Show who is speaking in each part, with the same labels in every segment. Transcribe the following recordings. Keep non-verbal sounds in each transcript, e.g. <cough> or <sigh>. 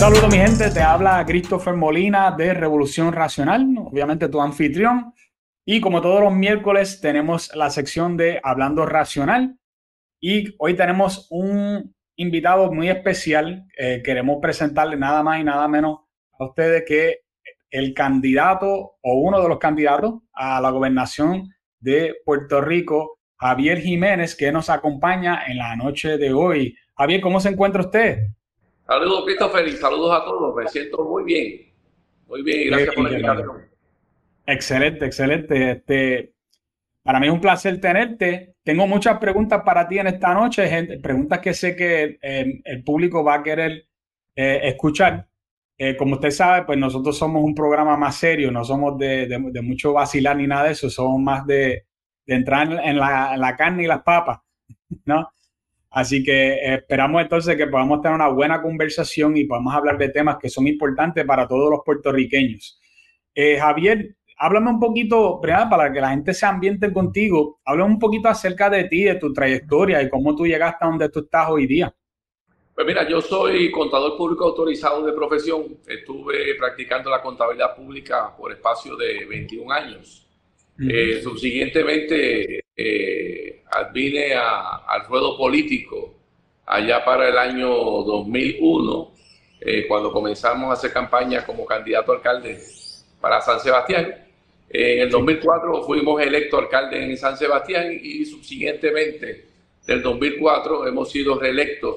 Speaker 1: Saludos mi gente, te habla Christopher Molina de Revolución Racional, obviamente tu anfitrión. Y como todos los miércoles tenemos la sección de Hablando Racional. Y hoy tenemos un invitado muy especial. Eh, queremos presentarle nada más y nada menos a ustedes que el candidato o uno de los candidatos a la gobernación de Puerto Rico, Javier Jiménez, que nos acompaña en la noche de hoy. Javier, ¿cómo se encuentra usted?
Speaker 2: Saludos, Christopher, y saludos a todos. Me siento muy bien. Muy bien, gracias por la invitación.
Speaker 1: Excelente, excelente. Este, para mí es un placer tenerte. Tengo muchas preguntas para ti en esta noche, gente, preguntas que sé que eh, el público va a querer eh, escuchar. Eh, como usted sabe, pues nosotros somos un programa más serio, no somos de, de, mucho vacilar ni nada de eso, somos más de, de entrar en la, en la, carne y las papas, <laughs> ¿no? Así que esperamos entonces que podamos tener una buena conversación y podamos hablar de temas que son importantes para todos los puertorriqueños. Javier, háblame un poquito, para que la gente se ambiente contigo, háblame un poquito acerca de ti, de tu trayectoria y cómo tú llegaste a donde tú estás hoy día.
Speaker 2: Pues mira, yo soy contador público autorizado de profesión. Estuve practicando la contabilidad pública por espacio de 21 años. Eh, subsiguientemente eh, vine al ruedo político allá para el año 2001, eh, cuando comenzamos a hacer campaña como candidato alcalde para San Sebastián. En el 2004 fuimos electos alcalde en San Sebastián y subsiguientemente del 2004 hemos sido reelectos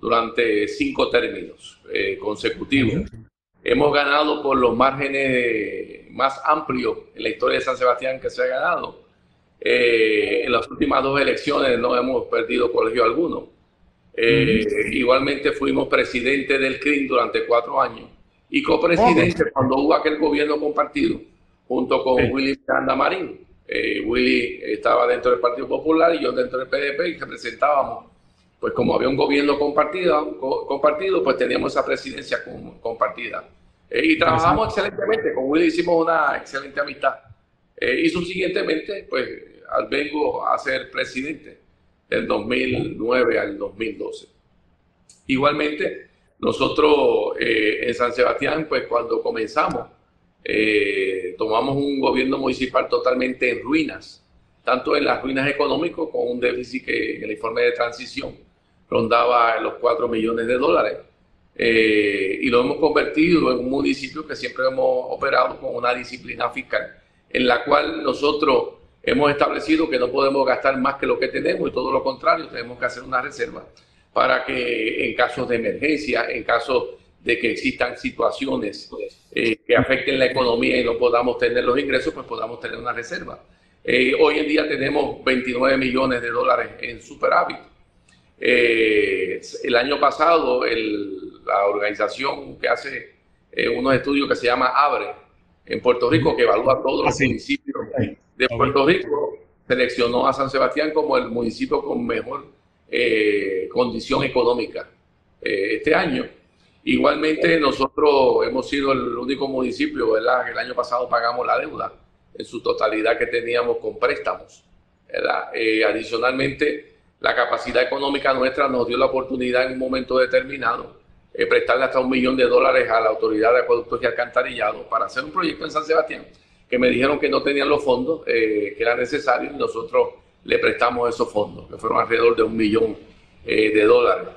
Speaker 2: durante cinco términos consecutivos. Hemos ganado por los márgenes más amplios en la historia de San Sebastián que se ha ganado. Eh, en las últimas dos elecciones no hemos perdido colegio alguno. Eh, igualmente fuimos presidente del CRIM durante cuatro años y copresidente cuando hubo aquel gobierno compartido junto con Willy Miranda Marín. Eh, Willy estaba dentro del Partido Popular y yo dentro del PDP y representábamos, pues como había un gobierno compartido, compartido pues teníamos esa presidencia compartida. Eh, y trabajamos excelentemente, con Willy hicimos una excelente amistad. Eh, y subsiguientemente, pues vengo a ser presidente del 2009 al 2012. Igualmente, nosotros en San Sebastián, pues cuando comenzamos, eh, tomamos un gobierno municipal totalmente en ruinas, tanto en las ruinas económicas con un déficit que en el informe de transición rondaba los 4 millones de dólares. Eh, y lo hemos convertido en un municipio que siempre hemos operado con una disciplina fiscal, en la cual nosotros hemos establecido que no podemos gastar más que lo que tenemos y todo lo contrario, tenemos que hacer una reserva para que en casos de emergencia, en casos de que existan situaciones eh, que afecten la economía y no podamos tener los ingresos, pues podamos tener una reserva. Eh, hoy en día tenemos 29 millones de dólares en superávit. Eh, el año pasado, la organización que hace unos estudios que se llama ABRE en Puerto Rico, que evalúa todos los municipios de Puerto Rico, seleccionó a San Sebastián como el municipio con mejor condición económica este año. Igualmente, nosotros hemos sido el único municipio, ¿verdad? Que el año pasado pagamos la deuda en su totalidad que teníamos con préstamos. Eh, adicionalmente, la capacidad económica nuestra nos dio la oportunidad en un momento determinado de prestarle hasta un millón de dólares a la Autoridad de Acueductos y Alcantarillado para hacer un proyecto en San Sebastián, que me dijeron que no tenían los fondos eh, que eran necesarios y nosotros le prestamos esos fondos, que fueron alrededor de un millón eh, de dólares.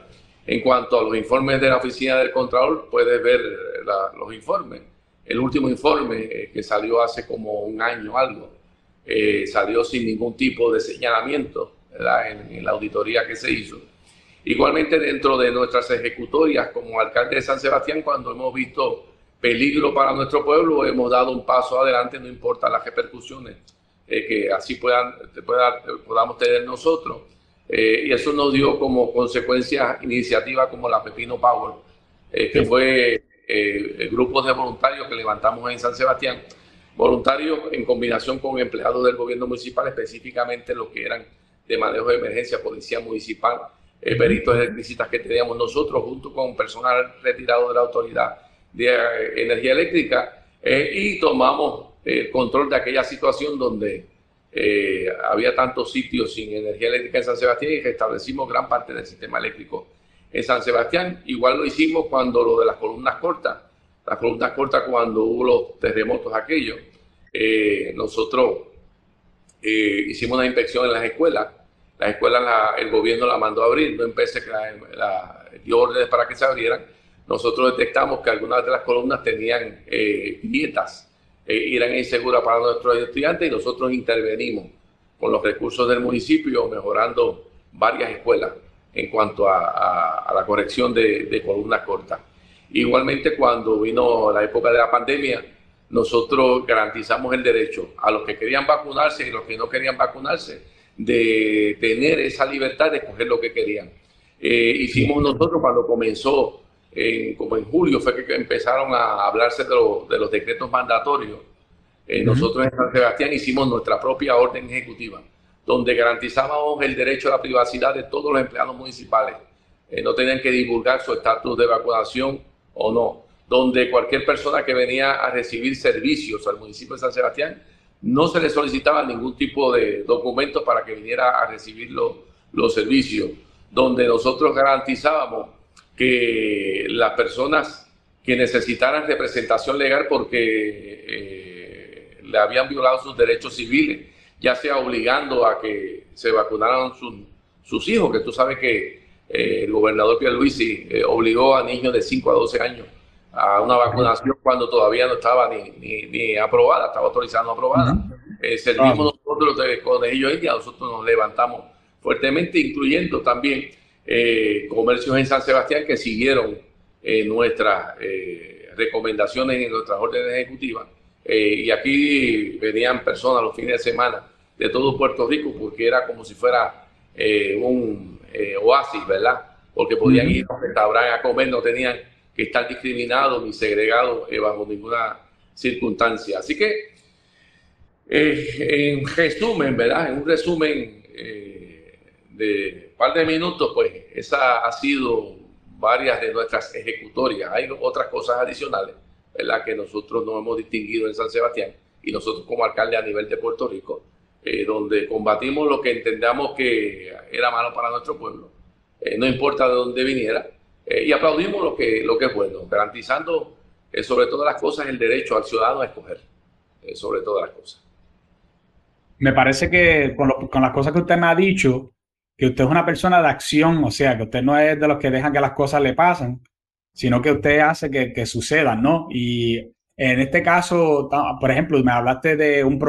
Speaker 2: En cuanto a los informes de la Oficina del Contralor, puedes ver los informes. El último informe eh, que salió hace como un año algo, eh, salió sin ningún tipo de señalamiento en, la auditoría que se hizo. Igualmente dentro de nuestras ejecutorias como alcalde de San Sebastián, cuando hemos visto peligro para nuestro pueblo, hemos dado un paso adelante, no importa las repercusiones eh, que así puedan, podamos tener nosotros. Eh, y eso nos dio como consecuencia iniciativas como la Pepino Power, eh, que fue eh, grupos de voluntarios que levantamos en San Sebastián, voluntarios en combinación con empleados del gobierno municipal, específicamente los que eran de manejo de emergencia, policía municipal, eh, peritos electricistas que teníamos nosotros, junto con personal retirado de la Autoridad de Energía Eléctrica, y tomamos el control de aquella situación donde eh, había tantos sitios sin energía eléctrica en San Sebastián y restablecimos gran parte del sistema eléctrico en San Sebastián. Igual lo hicimos cuando lo de las columnas cortas, las columnas cortas cuando hubo los terremotos aquellos. Eh, nosotros eh, hicimos una inspección en las escuelas. Las escuelas el gobierno la mandó a abrir, no empecé que la, dio órdenes para que se abrieran. Nosotros detectamos que algunas de las columnas tenían eh, grietas y eran inseguras para nuestros estudiantes y nosotros intervenimos con los recursos del municipio mejorando varias escuelas en cuanto a, la corrección de, columnas cortas. Igualmente, cuando vino la época de la pandemia, nosotros garantizamos el derecho a los que querían vacunarse y los que no querían vacunarse de tener esa libertad de escoger lo que querían. Eh, hicimos nosotros cuando comenzó, como en julio, fue que empezaron a hablarse de, de los decretos mandatorios. Eh, nosotros en San Sebastián hicimos nuestra propia orden ejecutiva donde garantizábamos el derecho a la privacidad de todos los empleados municipales. Eh, no tenían que divulgar su estatus de vacunación o no. Donde cualquier persona que venía a recibir servicios al municipio de San Sebastián no se le solicitaba ningún tipo de documento para que viniera a recibir los, servicios. Donde nosotros garantizábamos que las personas que necesitaran representación legal porque eh, le habían violado sus derechos civiles ya sea obligando a que se vacunaran sus hijos, que tú sabes que eh, el gobernador Pierluisi eh, obligó a niños de 5 a 12 años a una vacunación cuando todavía no estaba ni, ni, aprobada, estaba autorizada no aprobada. Eh, servimos nosotros con ellos y nosotros nos levantamos fuertemente, incluyendo también comercios en San Sebastián que siguieron nuestras recomendaciones en nuestras órdenes ejecutivas. y aquí venían personas los fines de semana de todo Puerto Rico porque era como si fuera eh, un eh, oasis, ¿verdad? Porque podían ir a un restaurante a comer, no tenían estar discriminados ni segregados eh, bajo ninguna circunstancia. Así que, en resumen, ¿verdad? En un resumen de un par de minutos, pues esa ha sido varias de nuestras ejecutorias. Hay otras cosas adicionales, ¿verdad? Que nosotros no hemos distinguido en San Sebastián y nosotros como alcalde a nivel de Puerto Rico eh, donde combatimos lo que entendamos que era malo para nuestro pueblo, eh, no importa de dónde viniera, eh, y aplaudimos lo que, lo que es bueno, garantizando sobre todas las cosas el derecho al ciudadano a escoger, sobre todas las cosas.
Speaker 1: Me parece que con, las cosas que usted me ha dicho, que usted es una persona de acción, o sea, que usted no es de los que dejan que las cosas le pasen, sino que usted hace que, que sucedan, ¿no? Y en este caso, por ejemplo, me hablaste de un,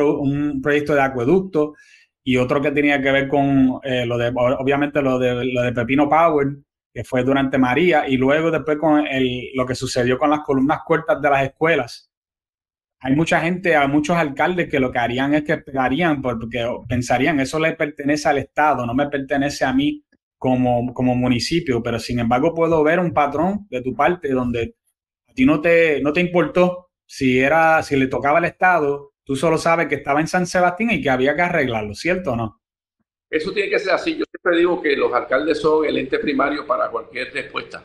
Speaker 1: proyecto de acueducto y otro que tenía que ver con eh, lo de, obviamente, lo de, lo de Pepino Power, que fue durante María, y luego después con lo que sucedió con las columnas cortas de las escuelas. Hay mucha gente, hay muchos alcaldes que lo que harían es que pegarían porque pensarían, eso le pertenece al Estado, no me pertenece a mí como, como municipio, pero sin embargo puedo ver un patrón de tu parte donde a ti no te, no te importó si era, si le tocaba al Estado, tú solo sabes que estaba en San Sebastián y que había que arreglarlo, ¿cierto o no?
Speaker 2: Eso tiene que ser así. Yo siempre digo que los alcaldes son el ente primario para cualquier respuesta.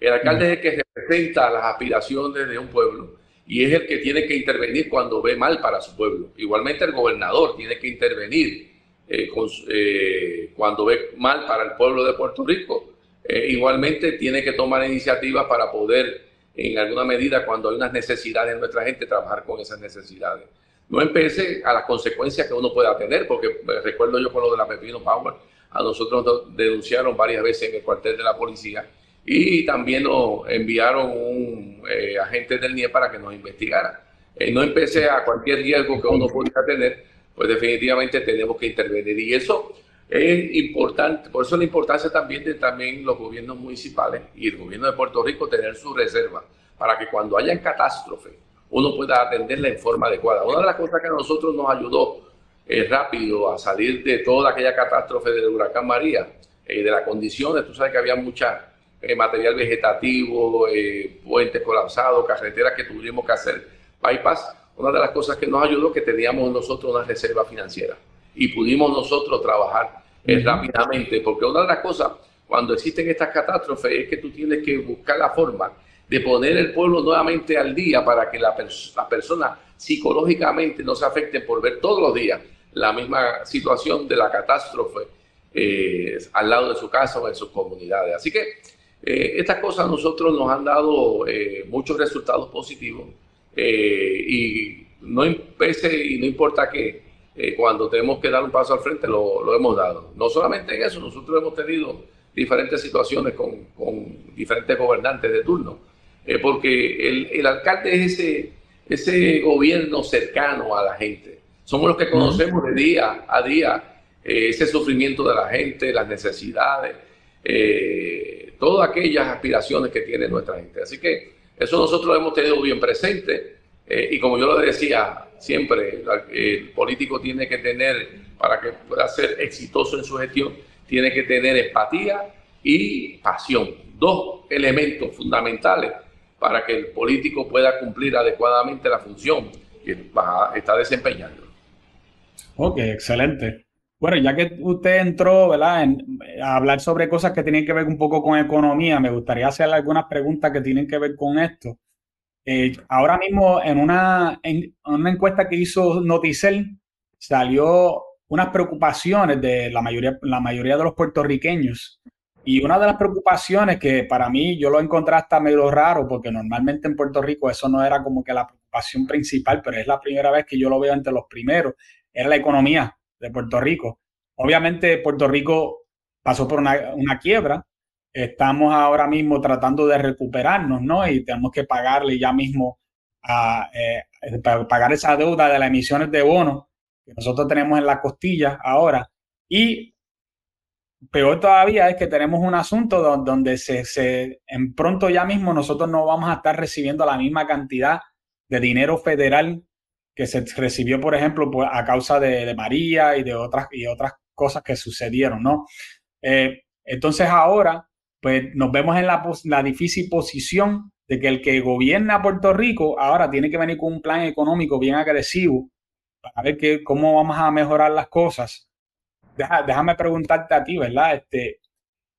Speaker 2: El alcalde es el que representa las aspiraciones de un pueblo y es el que tiene que intervenir cuando ve mal para su pueblo. Igualmente el gobernador tiene que intervenir eh, eh, cuando ve mal para el pueblo de Puerto Rico. Eh, igualmente tiene que tomar iniciativas para poder en alguna medida cuando hay unas necesidades en nuestra gente, trabajar con esas necesidades. No empecé a las consecuencias que uno pueda tener, porque recuerdo yo con lo de la Pepino Power, a nosotros nos denunciaron varias veces en el cuartel de la policía y también nos enviaron un eh, agente del NIE para que nos investigara. Eh, no empecé a cualquier riesgo que uno pudiera tener, pues definitivamente tenemos que intervenir. Y eso es importante, por eso la importancia también de también los gobiernos municipales y el gobierno de Puerto Rico tener su reserva para que cuando haya catástrofe uno pueda atenderla en forma adecuada. Una de las cosas que a nosotros nos ayudó eh, rápido a salir de toda aquella catástrofe del huracán María y eh, de las condiciones, tú sabes que había mucha eh, material vegetativo, puentes colapsados, carreteras que tuvimos que hacer bypass. Una de las cosas que nos ayudó que teníamos nosotros una reserva financiera y pudimos nosotros trabajar eh, rápidamente, porque una de las cosas cuando existen estas catástrofes es que tú tienes que buscar la forma de poner el pueblo nuevamente al día para que la, la persona psicológicamente no se afecte por ver todos los días la misma situación de la catástrofe eh, al lado de su casa o en sus comunidades. Así que estas cosas a nosotros nos han dado muchos resultados positivos y no pese y no importa qué, cuando tenemos que dar un paso al frente lo, lo, hemos dado. No solamente en eso, nosotros hemos tenido diferentes situaciones con, con diferentes gobernantes de turno, porque el, el alcalde es ese ese gobierno cercano a la gente. Somos los que conocemos de día a día eh, ese sufrimiento de la gente, las necesidades, eh, todas aquellas aspiraciones que tiene nuestra gente. Así que eso nosotros lo hemos tenido bien presente. Eh, y como yo lo decía siempre, el político tiene que tener, para que pueda ser exitoso en su gestión, tiene que tener empatía y pasión. Dos elementos fundamentales para que el político pueda cumplir adecuadamente la función que está desempeñando.
Speaker 1: Ok, excelente. Bueno, ya que usted entró ¿verdad? En, a hablar sobre cosas que tienen que ver un poco con economía, me gustaría hacerle algunas preguntas que tienen que ver con esto. Eh, ahora mismo en una, en una encuesta que hizo Noticel salió unas preocupaciones de la mayoría, la mayoría de los puertorriqueños y una de las preocupaciones que para mí yo lo encontré hasta medio raro, porque normalmente en Puerto Rico eso no era como que la preocupación principal, pero es la primera vez que yo lo veo entre los primeros, era la economía de Puerto Rico. Obviamente Puerto Rico pasó por una, quiebra, estamos ahora mismo tratando de recuperarnos, ¿no? Y tenemos que pagarle ya mismo a eh, pagar esa deuda de las emisiones de bonos que nosotros tenemos en la costilla ahora. Y peor todavía es que tenemos un asunto donde se, en pronto ya mismo nosotros no vamos a estar recibiendo la misma cantidad de dinero federal que se recibió, por ejemplo, a causa de, María y de otras, y otras cosas que sucedieron, ¿no? Eh, entonces ahora, pues nos vemos en la, difícil posición de que el que gobierna Puerto Rico ahora tiene que venir con un plan económico bien agresivo para ver cómo vamos a mejorar las cosas déjame preguntarte a ti, ¿verdad? Este,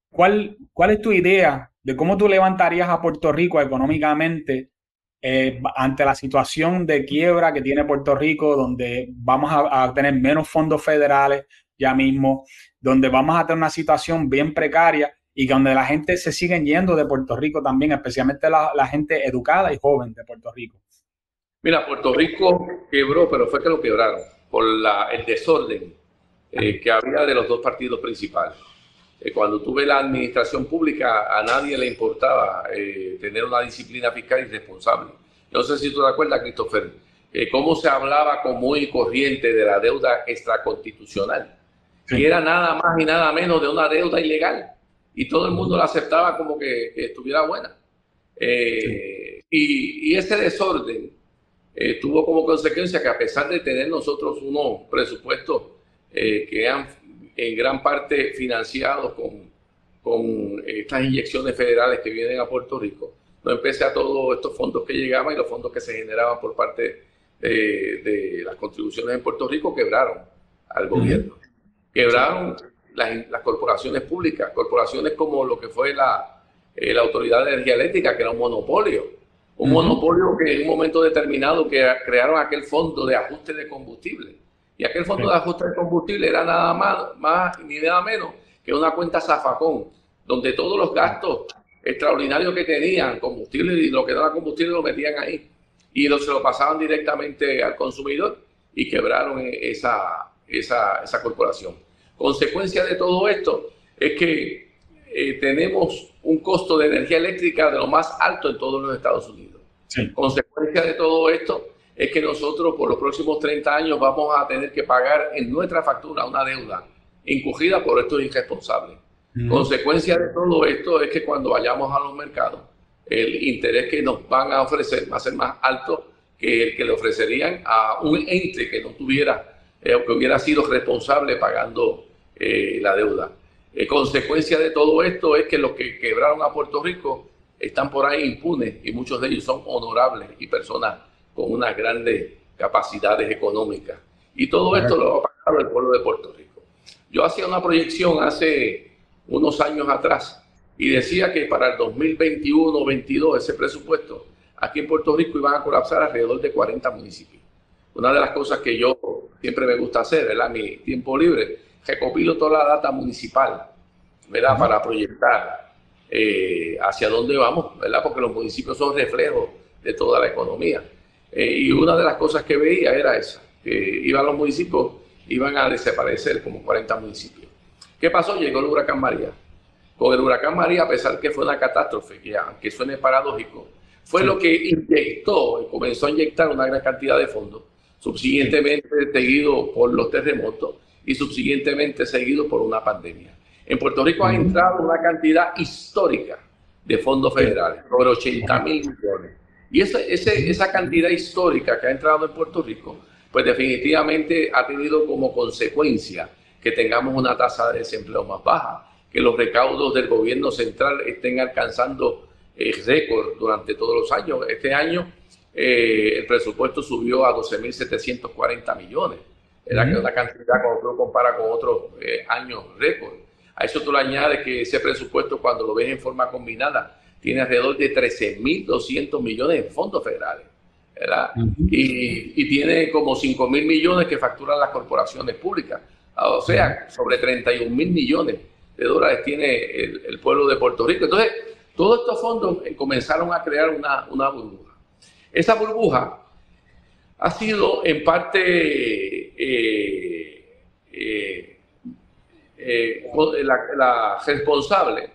Speaker 1: ¿cuál, ¿Cuál es tu idea de cómo tú levantarías a Puerto Rico económicamente eh, ante la situación de quiebra que tiene Puerto Rico, donde vamos a, tener menos fondos federales ya mismo, donde vamos a tener una situación bien precaria y donde la gente se sigue yendo de Puerto Rico también, especialmente la, gente educada y joven de Puerto Rico?
Speaker 2: Mira, Puerto Rico quebró, pero fue que lo quebraron por el desorden eh, que había de los dos partidos principales. Eh, cuando tuve la administración pública, a nadie le importaba eh, tener una disciplina fiscal irresponsable. No sé si tú te acuerdas, Christopher, cómo se hablaba común y corriente de la deuda extraconstitucional, que era nada más y nada menos de una deuda ilegal, y todo el mundo la aceptaba como que, estuviera buena. y, y, ese desorden tuvo como consecuencia que a pesar de tener nosotros unos presupuestos eh, que han en gran parte financiados con, con estas inyecciones federales que vienen a Puerto Rico. No empecé a todos estos fondos que llegaban y los fondos que se generaban por parte de, las contribuciones en Puerto Rico quebraron al gobierno. Quebraron las, las, corporaciones públicas, corporaciones como lo que fue la, eh, la Autoridad de Energía Eléctrica, que era un monopolio. Un monopolio que en un momento determinado que crearon aquel fondo de ajuste de combustible y aquel fondo de ajuste de combustible era nada más, más ni nada menos que una cuenta zafacón, donde todos los gastos extraordinarios que tenían, combustible y lo que era combustible, lo metían ahí. Y lo, se lo pasaban directamente al consumidor y quebraron esa, esa, esa corporación. Consecuencia de todo esto es que eh, tenemos un costo de energía eléctrica de lo más alto en todos los Estados Unidos. Consecuencia de todo esto es que nosotros por los próximos 30 años vamos a tener que pagar en nuestra factura una deuda incurrida por estos irresponsables. Consecuencia de todo esto es que cuando vayamos a los mercados, el interés que nos van a ofrecer va a ser más alto que el que le ofrecerían a un ente que no tuviera eh, o que hubiera sido responsable pagando eh, la deuda. Eh, consecuencia de todo esto es que los que quebraron a Puerto Rico están por ahí impunes y muchos de ellos son honorables y personas con unas grandes capacidades económicas. Y todo esto lo ha pagado el pueblo de Puerto Rico. Yo hacía una proyección hace unos años atrás y decía que para el 2021-22 ese presupuesto aquí en Puerto Rico iban a colapsar alrededor de 40 municipios. Una de las cosas que yo siempre me gusta hacer, ¿verdad? Mi tiempo libre, recopilo toda la data municipal, ¿verdad? Para proyectar eh, hacia dónde vamos, ¿verdad? Porque los municipios son reflejos de toda la economía. Eh, y una de las cosas que veía era esa, que iban los municipios, iban a desaparecer como 40 municipios. ¿Qué pasó? Llegó el huracán María. Con el huracán María, a pesar que fue una catástrofe, que aunque suene paradójico, fue lo que inyectó y comenzó a inyectar una gran cantidad de fondos, subsiguientemente seguido por los terremotos y subsiguientemente seguido por una pandemia. En Puerto Rico ha entrado una cantidad histórica de fondos federales, sobre 80 mil millones. Y esa, esa cantidad histórica que ha entrado en Puerto Rico, pues definitivamente ha tenido como consecuencia que tengamos una tasa de desempleo más baja, que los recaudos del gobierno central estén alcanzando eh, récord durante todos los años. Este año eh, el presupuesto subió a 12.740 millones. Era que una cantidad cuando uno compara con otros eh, años récord. A eso tú le añades que ese presupuesto, cuando lo ves en forma combinada, tiene alrededor de 13.200 millones en fondos federales. ¿verdad? y, y, tiene como 5.000 millones que facturan las corporaciones públicas. O sea, sobre 31 mil millones de dólares tiene el, pueblo de Puerto Rico. Entonces, todos estos fondos eh, comenzaron a crear una, una burbuja. Esa burbuja ha sido en parte eh, eh, la, responsable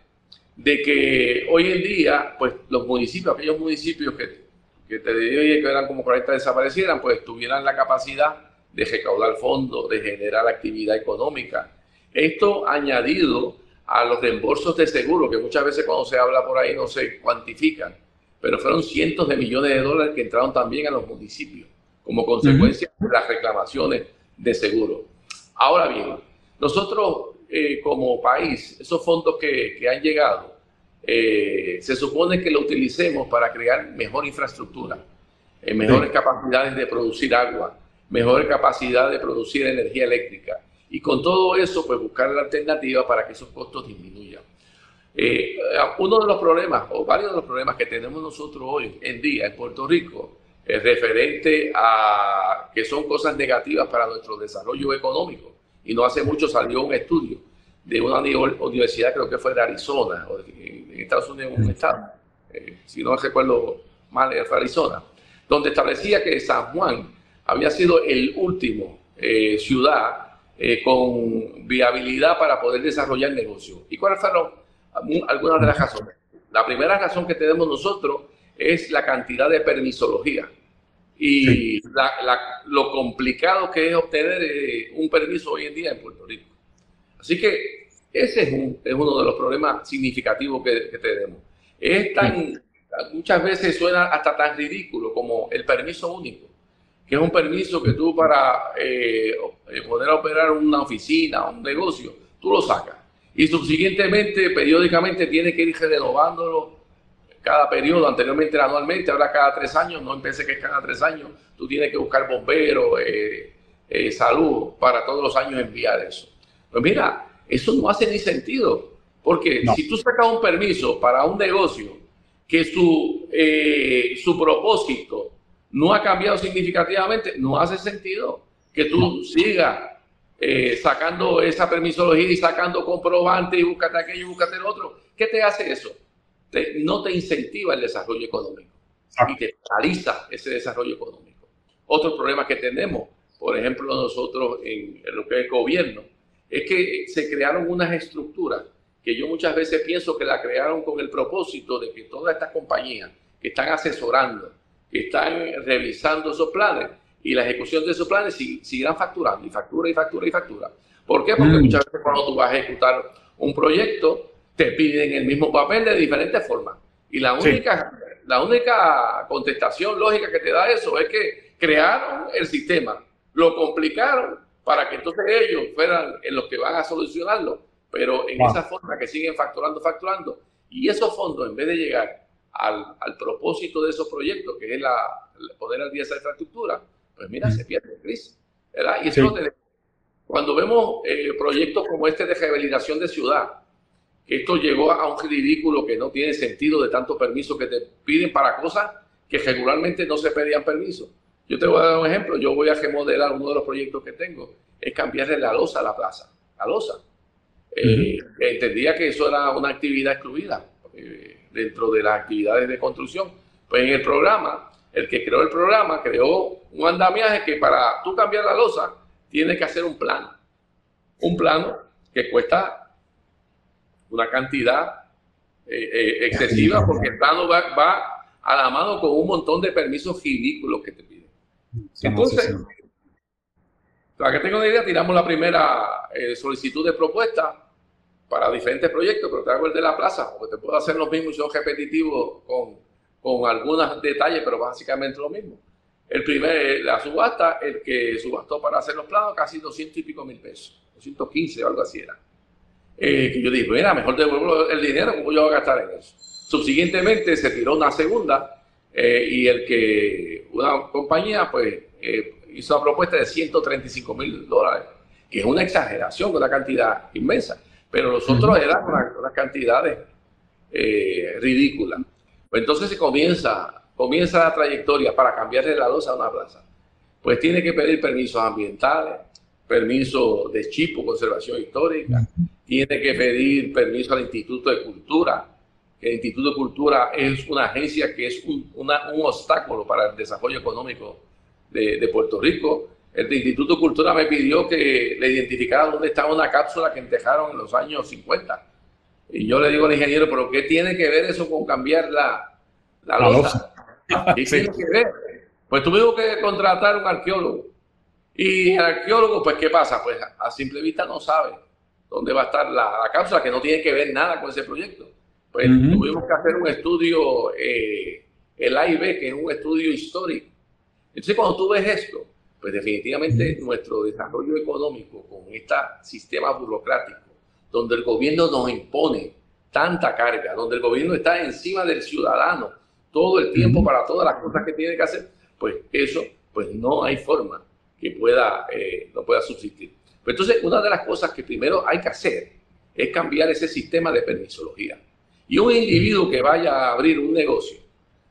Speaker 2: de que hoy en día, pues los municipios, aquellos municipios que, que te dije que eran como 40 desaparecieran, pues tuvieran la capacidad de recaudar fondos, de generar actividad económica. Esto añadido a los reembolsos de seguro, que muchas veces cuando se habla por ahí no se cuantifican, pero fueron cientos de millones de dólares que entraron también a los municipios como consecuencia de las reclamaciones de seguro. Ahora bien, nosotros eh, como país, esos fondos que, que han llegado, eh, se supone que lo utilicemos para crear mejor infraestructura, eh, mejores capacidades de producir agua, mejor capacidad de producir energía eléctrica. Y con todo eso, pues buscar la alternativa para que esos costos disminuyan. Eh, uno de los problemas, o varios de los problemas que tenemos nosotros hoy en día en Puerto Rico, es referente a que son cosas negativas para nuestro desarrollo económico. Y no hace mucho salió un estudio de una universidad, creo que fue de Arizona, o en Estados Unidos, un estado, eh, si no recuerdo mal, fue Arizona, donde establecía que San Juan había sido el último eh, ciudad eh, con viabilidad para poder desarrollar negocio. ¿Y cuáles fueron algunas de las razones? La primera razón que tenemos nosotros es la cantidad de permisología y lo complicado que es obtener eh, un permiso hoy en día en Puerto Rico. Así que ese es, uno de los problemas significativos que, que tenemos. Es tan, muchas veces suena hasta tan ridículo como el permiso único que es un permiso que tú para eh, eh, poder operar una oficina, un negocio, tú lo sacas. Y subsiguientemente, periódicamente, tienes que ir renovándolo cada periodo, anteriormente anualmente, ahora cada tres años, no empecé que es cada tres años, tú tienes que buscar bomberos, eh, salud, para todos los años enviar eso. Pues mira, eso no hace ni sentido, porque si tú sacas un permiso para un negocio que su, su propósito no ha cambiado significativamente, no hace sentido que tú sigas eh, sacando esa permisología y sacando comprobantes y búscate aquello y búscate el otro. ¿Qué te hace eso? no te incentiva el desarrollo económico y te paraliza ese desarrollo económico. Otro problema que tenemos, por ejemplo, nosotros en, en lo que es el gobierno, es que se crearon unas estructuras que yo muchas veces pienso que la crearon con el propósito de que todas estas compañías que están asesorando, están revisando esos planes y la ejecución de esos planes seguirán facturando y factura y factura y factura. ¿Por qué? Porque mm. muchas veces cuando tú vas a ejecutar un proyecto, te piden el mismo papel de diferentes formas. Y la única, la única contestación lógica que te da eso es que crearon el sistema, lo complicaron para que entonces ellos fueran los que van a solucionarlo, pero en esa forma que siguen facturando, facturando, y esos fondos en vez de llegar al, al, propósito de esos proyectos, que es la, poder al día esa infraestructura, pues mira, se pierde, Cris. ¿verdad? Y eso cuando vemos eh, proyectos como este de rehabilitación de ciudad, que esto llegó a un ridículo que no tiene sentido de tanto permiso que te piden para cosas que regularmente no se pedían permiso. Yo te voy a dar un ejemplo, yo voy a remodelar uno de los proyectos que tengo, es cambiarle la losa a la plaza, la losa. Eh, entendía que eso era una actividad excluida eh, dentro de las actividades de construcción. Pues en el programa, el que creó el programa creó un andamiaje que para tú cambiar la losa tiene que hacer un plano. Un plano que cuesta una cantidad eh, excesiva porque el plano va, a la mano con un montón de permisos ridículos que te Entonces, para que tenga una idea, tiramos la primera solicitud de propuesta para diferentes proyectos, pero te hago el de la plaza, porque te puedo hacer los mismos y son repetitivos con, con algunos detalles, pero básicamente lo mismo. El primer, la subasta, el que subastó para hacer los planos, casi 200 y pico mil pesos, 215 o algo así era. Eh, que yo dije, mira, mejor devuelvo el dinero, ¿cómo yo voy a gastar en eso? Subsiguientemente se tiró una segunda eh, y el que una compañía pues eh, hizo una propuesta de 135 mil dólares, que es una exageración, una cantidad inmensa pero los otros eran unas, cantidades eh, ridículas. Pues entonces se comienza, comienza la trayectoria para cambiarle la luz a una plaza. Pues tiene que pedir permisos ambientales, permiso de chipo, conservación histórica, tiene que pedir permiso al Instituto de Cultura, el Instituto de Cultura es una agencia que es un, un obstáculo para el desarrollo económico de, de Puerto Rico el Instituto de Cultura me pidió que le identificara dónde estaba una cápsula que entejaron en los años 50. Y yo le digo al ingeniero, ¿pero qué tiene que ver eso con cambiar la, la, losa? ¿Qué <laughs> tiene que ver? Pues tuvimos que contratar un arqueólogo. Y el arqueólogo, pues, ¿qué pasa? Pues a simple vista no sabe dónde va a estar la, cápsula, que no tiene que ver nada con ese proyecto. Pues tuvimos que hacer un estudio, eh, el AIB, que es un estudio histórico. Entonces, cuando tú ves esto, pues definitivamente nuestro desarrollo económico con este sistema burocrático, donde el gobierno nos impone tanta carga, donde el gobierno está encima del ciudadano todo el tiempo para todas las cosas que tiene que hacer, pues eso, pues no hay forma que pueda, eh, no pueda subsistir. Pues entonces, una de las cosas que primero hay que hacer es cambiar ese sistema de permisología. Y un individuo que vaya a abrir un negocio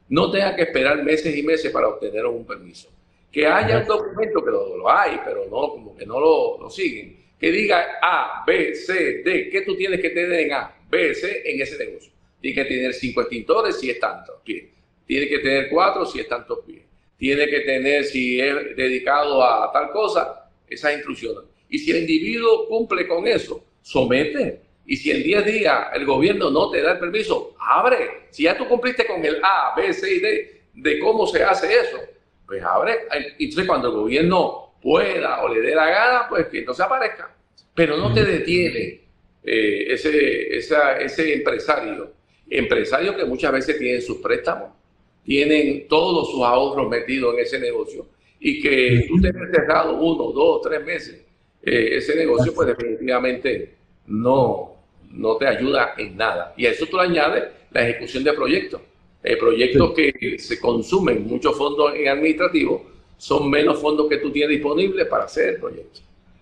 Speaker 2: no tenga que esperar meses y meses para obtener un permiso que haya un documento, que lo, hay, pero no, como que no lo, siguen, que diga A, B, C, D, ¿qué tú tienes que tener en A, B, C en ese negocio? Tiene que tener cinco extintores si es tanto pies. Tiene que tener cuatro si es tantos pies. Tiene que tener, si es dedicado a tal cosa, esas instrucciones. Y si el individuo cumple con eso, somete. Y si en 10 días el gobierno no te da el permiso, abre. Si ya tú cumpliste con el A, B, C y D de cómo se hace eso, pues abre. Entonces, cuando el gobierno pueda o le dé la gana, pues que entonces aparezca. Pero no te detiene eh, ese, ese empresario. Empresario que muchas veces tienen sus préstamos, tienen todos sus ahorros metidos en ese negocio y que tú te cerrado uno, dos, tres meses eh, ese negocio, pues definitivamente no, no te ayuda en nada. Y a eso tú le añades la ejecución de proyectos. Eh, proyectos que se consumen muchos fondos en administrativo son menos fondos que tú tienes disponibles para hacer el proyecto.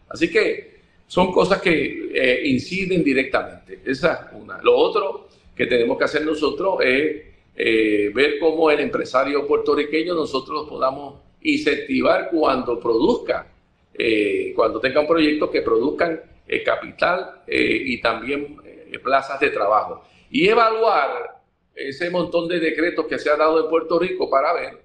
Speaker 2: Así que son cosas que eh, inciden directamente. Esa es una. Lo otro que tenemos que hacer nosotros es eh, ver cómo el empresario puertorriqueño nosotros podamos incentivar cuando produzca, cuando tenga un proyecto que produzcan capital y también plazas de trabajo. Y evaluar ese montón de decretos que se ha dado en Puerto Rico para ver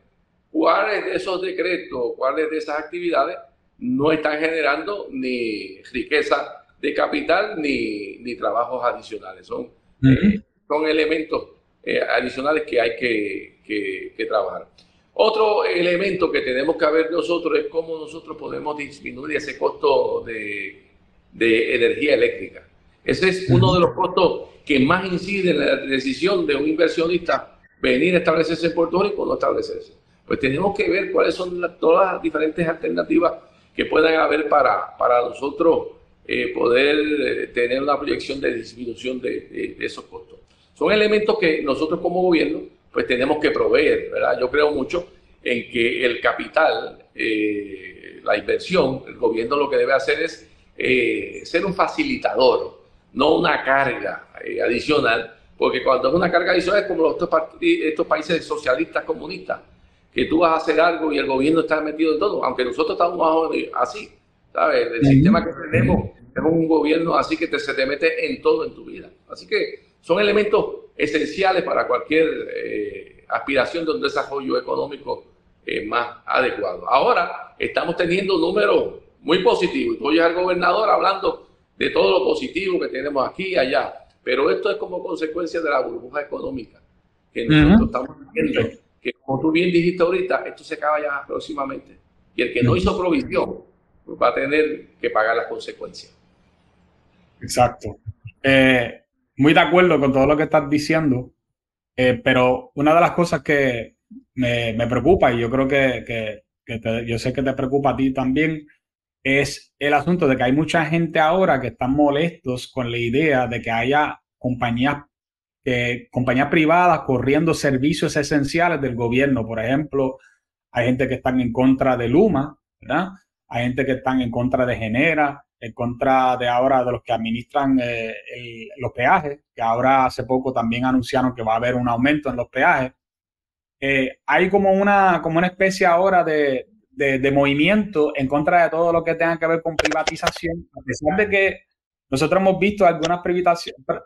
Speaker 2: cuáles de esos decretos, cuáles de esas actividades no están generando ni riqueza de capital ni, ni trabajos adicionales. Son, eh, son elementos eh, adicionales que hay que, que, trabajar. Otro elemento que tenemos que ver nosotros es cómo nosotros podemos disminuir ese costo de, de energía eléctrica. Ese es uno de los costos que más incide en la decisión de un inversionista venir a establecerse en Puerto Rico o no establecerse. Pues tenemos que ver cuáles son todas las diferentes alternativas que puedan haber para, para nosotros eh, poder eh, tener una proyección de disminución de, esos costos. Son elementos que nosotros como gobierno pues tenemos que proveer, ¿verdad? Yo creo mucho en que el capital, eh, la inversión, el gobierno lo que debe hacer es ser un facilitador, no una carga eh, adicional, porque cuando es una carga adicional es como estos, estos países socialistas comunistas, que tú vas a hacer algo y el gobierno está metido en todo, aunque nosotros estamos así, ¿sabes? El sistema que tenemos es un gobierno así que te, se te mete en todo en tu vida. Así que son elementos esenciales para cualquier eh, aspiración de un desarrollo económico eh, más adecuado. Ahora estamos teniendo un número muy positivo. Tú oyes al gobernador hablando de todo lo positivo que tenemos aquí y allá, pero esto es como consecuencia de la burbuja económica que nosotros estamos viendo, que como tú bien dijiste ahorita, esto se acaba ya próximamente. Y el que no hizo provisión pues va a tener que pagar las consecuencias.
Speaker 1: Exacto. Eh, muy de acuerdo con todo lo que estás diciendo, eh, pero una de las cosas que me, preocupa, y yo creo que, yo sé que te preocupa a ti también, es el asunto de que hay mucha gente ahora que están molestos con la idea de que haya compañías, eh, compañías privadas corriendo servicios esenciales del gobierno. Por ejemplo, hay gente que están en contra de Luma, ¿verdad? Hay gente que están en contra de Genera, en contra de ahora de los que administran eh, los peajes, que ahora hace poco también anunciaron que va a haber un aumento en los peajes. Eh, hay como una, como una especie ahora de, de, movimiento en contra de todo lo que tenga que ver con privatización, a pesar de que nosotros hemos visto algunas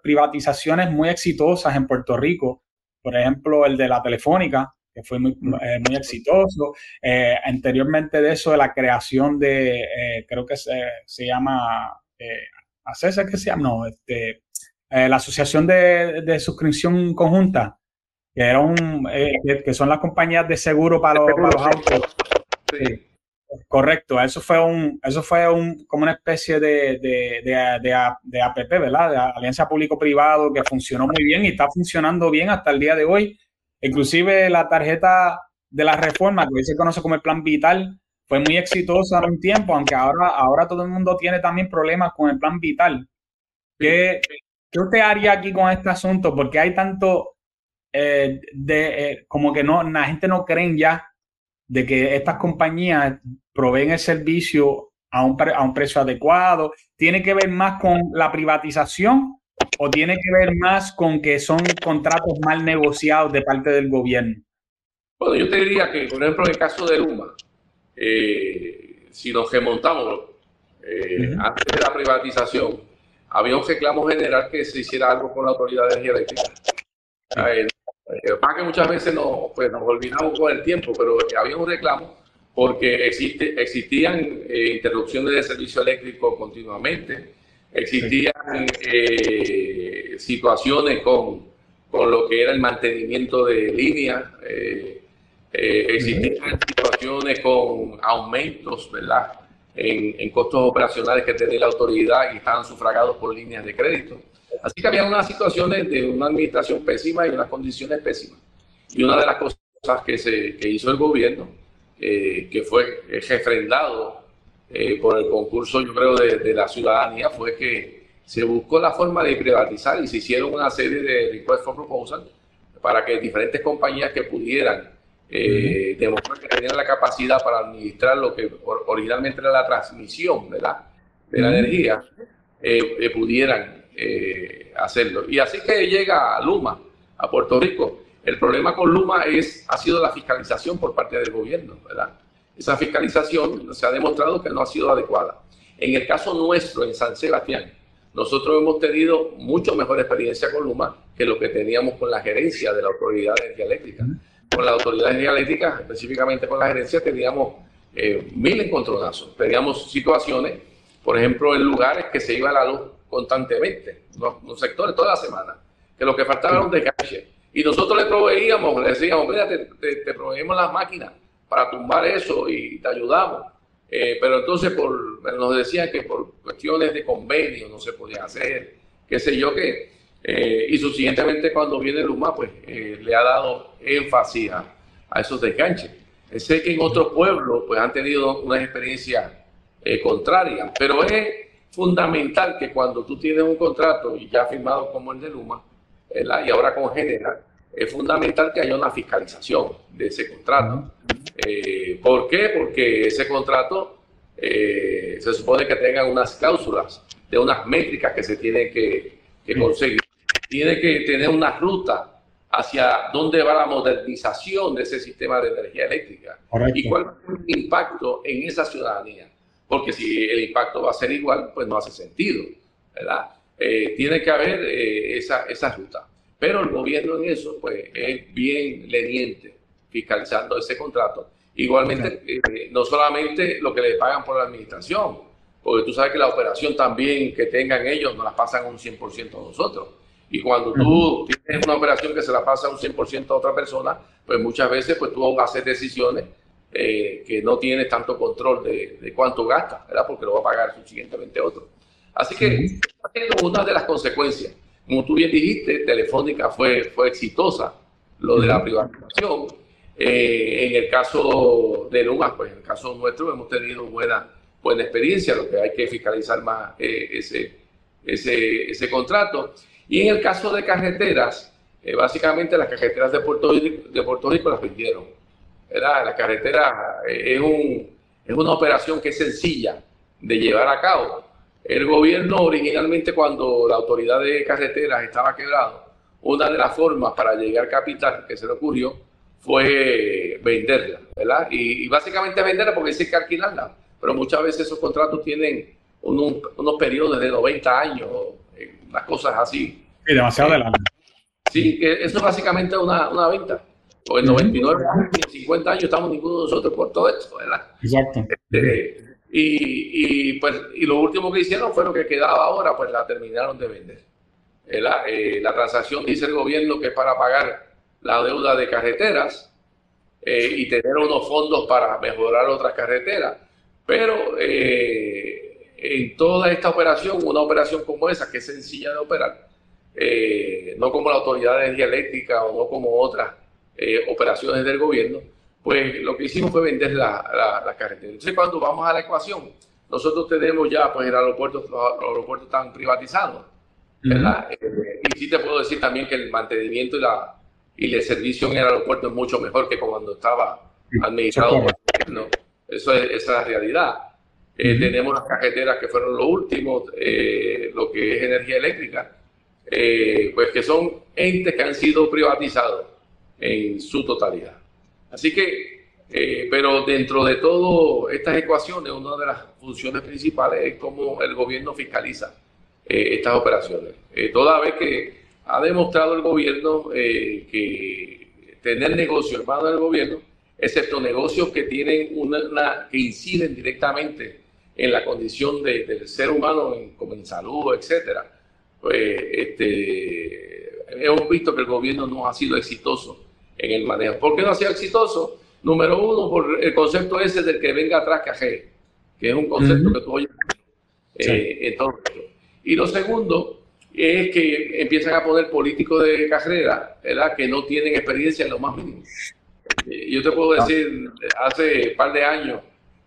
Speaker 1: privatizaciones muy exitosas en Puerto Rico, por ejemplo, el de la telefónica, que fue muy, eh, muy exitoso. Eh, anteriormente de eso, de la creación de, eh, creo que se, se llama, eh, ¿ACESA que se llama? No, este, la Asociación de, de, Suscripción Conjunta, que, era un, que, son las compañías de seguro para los, para los autos. Sí. Correcto, eso fue un, eso fue un, como una especie de, de, de, de APP, ¿verdad? De alianza público-privado que funcionó muy bien y está funcionando bien hasta el día de hoy. Inclusive la tarjeta de la reforma, que hoy se conoce como el Plan Vital, fue muy exitosa en un tiempo, aunque ahora, ahora todo el mundo tiene también problemas con el Plan Vital. ¿Qué, qué usted haría aquí con este asunto? Porque hay tanto eh, de, eh, como que no, la gente no cree ya de que estas compañías proveen el servicio a un, a un precio adecuado. ¿Tiene que ver más con la privatización o tiene que ver más con que son contratos mal negociados de parte del gobierno?
Speaker 2: Bueno, yo te diría que, por ejemplo, en el caso de Luma, eh, si nos remontamos eh, antes de la privatización, había un reclamo general que se hiciera algo con la Autoridad de Energía Eléctrica. Para que muchas veces no, pues nos olvidamos con el tiempo, pero había un reclamo porque existe, existían interrupciones de servicio eléctrico continuamente, existían eh, situaciones con, con, lo que era el mantenimiento de líneas, eh, eh, existían situaciones con aumentos, ¿verdad? En, en, costos operacionales que tenía la autoridad y estaban sufragados por líneas de crédito. Así que había unas situaciones de una administración pésima y unas condiciones pésimas. Y una de las cosas que, se, que hizo el gobierno, que fue refrendado eh, por el concurso, yo creo, de, la ciudadanía fue que se buscó la forma de privatizar y se hicieron una serie de request for proposal para que diferentes compañías que pudieran eh, demostrar que tenían la capacidad para administrar lo que originalmente era la transmisión de la, de la energía, eh, hacerlo. Y así que llega Luma a Puerto Rico. El problema con Luma es, ha sido la fiscalización por parte del gobierno, ¿verdad? esa fiscalización se ha demostrado que no ha sido adecuada. En el caso nuestro, en San Sebastián, nosotros hemos tenido mucho mejor experiencia con Luma que lo que teníamos con la gerencia de la Autoridad de Energía Eléctrica. Con la Autoridad de Energía Eléctrica, específicamente con la gerencia, teníamos eh, mil encontronazos. Teníamos situaciones, por ejemplo, en lugares que se iba la luz constantemente, los, sectores toda la semana, que lo que faltaba era un desgaste. Y nosotros le proveíamos, le decíamos, mira, te, te proveemos las máquinas para tumbar eso y te ayudamos. Eh, pero entonces por, nos decían que por cuestiones de convenio no se podía hacer, qué sé yo qué. Eh, y subsiguientemente cuando viene Luma, pues eh, le ha dado énfasis a, esos desganches. Sé que en otros pueblos pues han tenido una experiencia contraria, pero es fundamental que cuando tú tienes un contrato y ya firmado como el de Luma, y ahora con General, es fundamental que haya una fiscalización de ese contrato. Eh, ¿Por qué? Porque ese contrato eh, se supone que tenga unas cláusulas de unas métricas que se tienen que, conseguir. Tiene que tener una ruta hacia dónde va la modernización de ese sistema de energía eléctrica y cuál va a ser el impacto en esa ciudadanía. Porque si el impacto va a ser igual, pues no hace sentido, ¿verdad? Eh, tiene que haber esa, esa ruta. pero el gobierno en eso pues es bien leniente fiscalizando ese contrato. Igualmente, eh, no solamente lo que le pagan por la administración, porque tú sabes que la operación también que tengan ellos nos la pasan un 100% a nosotros. Y cuando tú tienes una operación que se la pasa un 100% a otra persona, pues muchas veces pues tú hacer decisiones eh, que no tienes tanto control de, cuánto gasta, ¿verdad? Porque lo va a pagar subsiguientemente otro. Así que uh una de las consecuencias. Como tú bien dijiste, Telefónica fue, fue exitosa, lo de la privatización. Eh, en el caso de Luma, pues en el caso nuestro hemos tenido buena, buena experiencia, lo que hay que fiscalizar más eh, ese, ese, ese contrato. Y en el caso de carreteras, eh, básicamente las carreteras de Puerto, de Puerto Rico las vendieron. La carretera eh, es, un, es una operación que es sencilla de llevar a cabo. El gobierno originalmente cuando la autoridad de carreteras estaba quebrado, una de las formas para llegar capital que se le ocurrió fue venderla, ¿verdad? Y, básicamente venderla porque hay que alquilarla, pero muchas veces esos contratos tienen unos periodos de 90 años, unas cosas así.
Speaker 1: Sí, demasiado
Speaker 2: de Sí, que eso es básicamente una, una venta. O en 99 años, en 50 años estamos ninguno de nosotros por todo esto, ¿verdad?
Speaker 1: Exacto.
Speaker 2: Este, y, y, pues, y lo último que hicieron fue lo que quedaba ahora, pues la terminaron de vender. Eh, la transacción dice el gobierno que es para pagar la deuda de carreteras eh, y tener unos fondos para mejorar otras carreteras. Pero eh, en toda esta operación, una operación como esa, que es sencilla de operar, eh, no como la Autoridad de Energía Eléctrica o no como otras eh, operaciones del gobierno, pues lo que hicimos fue vender la, la, carretera. Entonces, cuando vamos a la ecuación, nosotros tenemos ya, pues el aeropuerto, los aeropuertos están privatizados, ¿verdad? Eh, y sí te puedo decir también que el mantenimiento y, la, y el servicio en el aeropuerto es mucho mejor que cuando estaba administrado por el gobierno. Eso es, esa es la realidad. Eh, tenemos las cajeteras que fueron lo último, eh, lo que es energía eléctrica, eh, pues que son entes que han sido privatizados en su totalidad. Así que, pero dentro de todas estas ecuaciones, una de las funciones principales es cómo el gobierno fiscaliza estas operaciones. toda vez que ha demostrado el gobierno que tener negocio en del gobierno, excepto negocios que tienen una, que inciden directamente en la condición del ser humano, como en salud, etcétera, pues este, hemos visto que el gobierno no ha sido exitoso en el manejo. ¿Por qué no ha sido exitoso? Número uno, por el concepto ese del que venga atrás cajé, que es un concepto que tú oyes eh, en todo esto. Y lo segundo es que empiezan a poner políticos de carrera, ¿verdad? Que no tienen experiencia en lo más mínimo. Eh, yo te puedo decir, hace un par de años,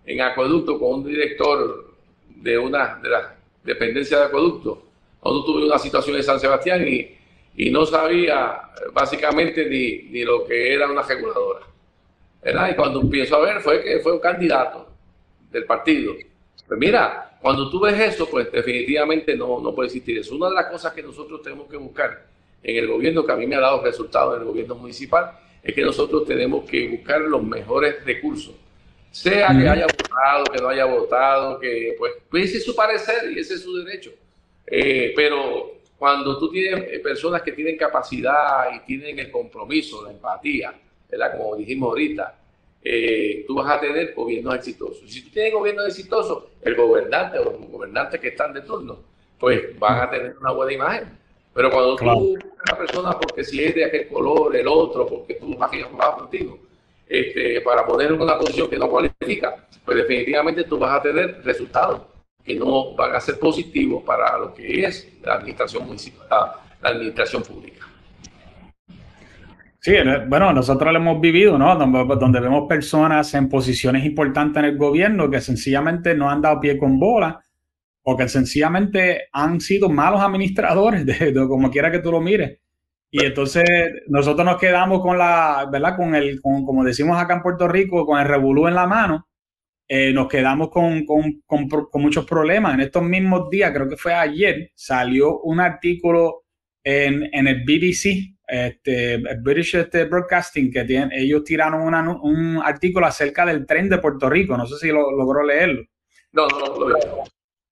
Speaker 2: en acueducto con un director de una de las dependencias de acueducto. Cuando tuve una situación en San Sebastián y, y no sabía básicamente ni, ni, lo que era una reguladora. ¿verdad? Y cuando empiezo a ver fue que fue un candidato del partido. Pues mira, cuando tú ves eso, pues definitivamente no, no puede existir eso. Una de las cosas que nosotros tenemos que buscar en el gobierno, que a mí me ha dado resultados en el gobierno municipal, es que nosotros tenemos que buscar los mejores recursos sea que haya votado, que no haya votado, que pues, pues, ese es su parecer y ese es su derecho. Eh, pero cuando tú tienes eh, personas que tienen capacidad y tienen el compromiso, la empatía, ¿verdad? Como dijimos ahorita, eh, tú vas a tener gobiernos exitosos. Si tú tienes gobiernos exitosos, el gobernante o los gobernantes que están de turno, pues van a tener una buena imagen. Pero cuando tú una persona porque si es de aquel color, el otro, porque tú vas a contigo, este, para poner en una posición que no cualifica, pues definitivamente tú vas a tener resultados que no van a ser positivos para lo que es la administración municipal, la, administración pública.
Speaker 1: Sí, bueno, nosotros lo hemos vivido, ¿no? Donde, vemos personas en posiciones importantes en el gobierno que sencillamente no han dado pie con bola o que sencillamente han sido malos administradores, <laughs> de como quiera que tú lo mires. Y entonces nosotros nos quedamos con la, ¿verdad? Con el, con, como decimos acá en Puerto Rico, con el revolú en la mano, eh, nos quedamos con, con, con, muchos problemas. En estos mismos días, creo que fue ayer, salió un artículo en, en el BBC, este, el British este, Broadcasting, que tienen, ellos tiraron un artículo acerca del tren de Puerto Rico. No sé si lo, logró leerlo.
Speaker 2: No, no, no lo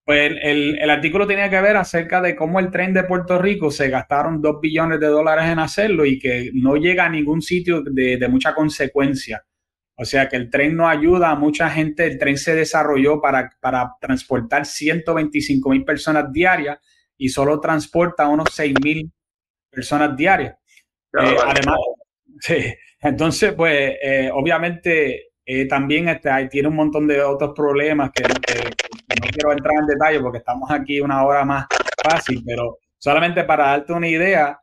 Speaker 1: Pues el, artículo tenía que ver acerca de cómo el tren de Puerto Rico se gastaron dos billones de dólares en hacerlo y que no llega a ningún sitio de, mucha consecuencia. O sea que el tren no ayuda a mucha gente. El tren se desarrolló para, para transportar 125 mil personas diarias y solo transporta a unos 6 mil personas diarias. Eh, además, <laughs> sí, entonces, pues, eh, obviamente, eh, también este, tiene un montón de otros problemas que, no quiero entrar en detalle porque estamos aquí una hora más fácil, pero solamente para darte una idea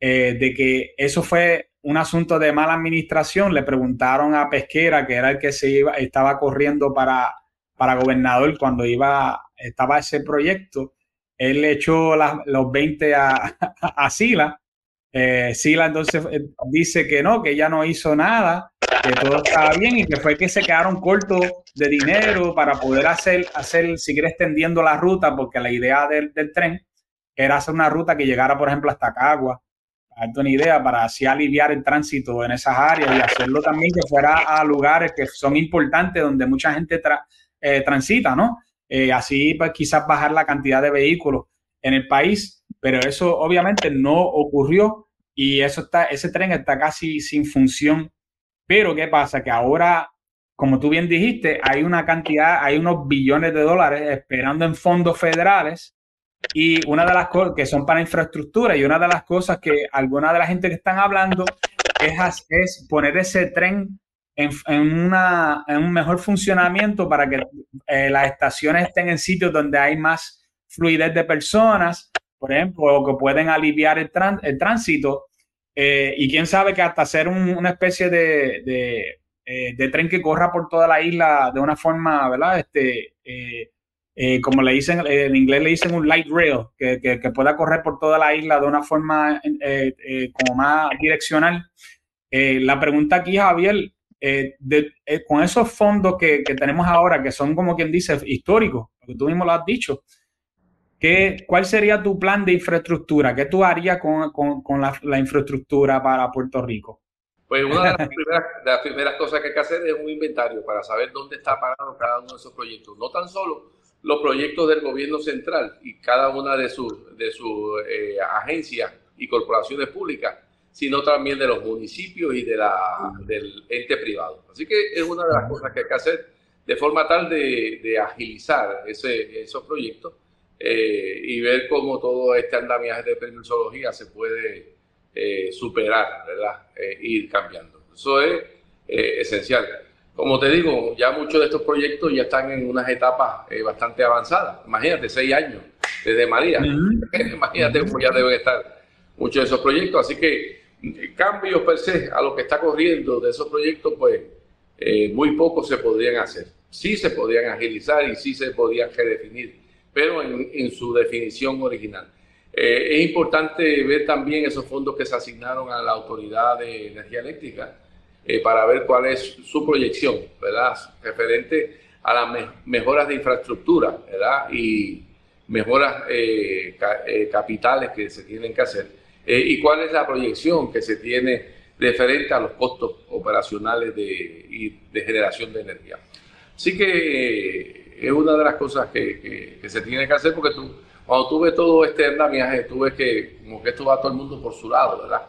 Speaker 1: de que eso fue un asunto de mala administración, le preguntaron a Pesquera, que era el que se iba, estaba corriendo para, para gobernador cuando iba, estaba ese proyecto, él le echó los 20 a, a, Sila. Eh, Sila entonces dice que no, que ella no hizo nada que todo estaba bien y que fue que se quedaron cortos de dinero para poder hacer, hacer seguir extendiendo la ruta, porque la idea del, del tren era hacer una ruta que llegara, por ejemplo, hasta Cagua, darte una idea, para así aliviar el tránsito en esas áreas y hacerlo también que fuera a lugares que son importantes donde mucha gente eh, transita, ¿no? Eh, así pues quizás bajar la cantidad de vehículos en el país, pero eso obviamente no ocurrió y eso está, ese tren está casi sin función pero ¿qué pasa? Que ahora, como tú bien dijiste, hay una cantidad, hay unos billones de dólares esperando en fondos federales y una de las cosas que son para infraestructura y una de las cosas que alguna de la gente que están hablando es, es poner ese tren en, una, en un mejor funcionamiento para que eh, las estaciones estén en sitios donde hay más fluidez de personas, por ejemplo, o que pueden aliviar el, el tránsito eh, y quién sabe que hasta hacer una especie de, eh, de, tren que corra por toda la isla de una forma, ¿verdad? Este, eh, como le dicen, en inglés le dicen un light rail, que, pueda correr por toda la isla de una forma como más direccional. la pregunta aquí, Javier, con esos fondos que, que, tenemos ahora, que son como quien dice históricos, porque tú mismo lo has dicho, ¿Qué, ¿Cuál sería tu plan de infraestructura? ¿Qué tú harías con, con, la, infraestructura para Puerto Rico?
Speaker 2: Pues una de las, primeras, de las, primeras, cosas que hay que hacer es un inventario para saber dónde está parado cada uno de esos proyectos. No tan solo los proyectos del gobierno central y cada una de sus, de sus eh, agencias y corporaciones públicas, sino también de los municipios y de la, del ente privado. Así que es una de las cosas que hay que hacer de forma tal de, de agilizar esos proyectos eh, y ver cómo todo este andamiaje de permisología se puede eh, superar, ¿verdad? Ir cambiando. Eso es esencial. Como te digo, ya muchos de estos proyectos ya están en unas etapas bastante avanzadas. Imagínate, seis años desde María. <laughs> Imagínate cómo ya deben estar muchos de esos proyectos. Así que cambios per se a lo que está corriendo de esos proyectos, pues muy pocos se podrían hacer. Sí se podrían agilizar y sí se podrían redefinir pero en, su definición original. Eh, es importante ver también esos fondos que se asignaron a la Autoridad de Energía Eléctrica eh, para ver cuál es su proyección, ¿verdad? Referente a las mejoras de infraestructura, ¿verdad? Y mejoras eh, capitales que se tienen que hacer. y cuál es la proyección que se tiene referente a los costos operacionales de, de generación de energía. Así que es una de las cosas que, se tiene que hacer porque tú, cuando tú ves todo este andamiaje, tú ves que como que esto va todo el mundo por su lado, ¿verdad?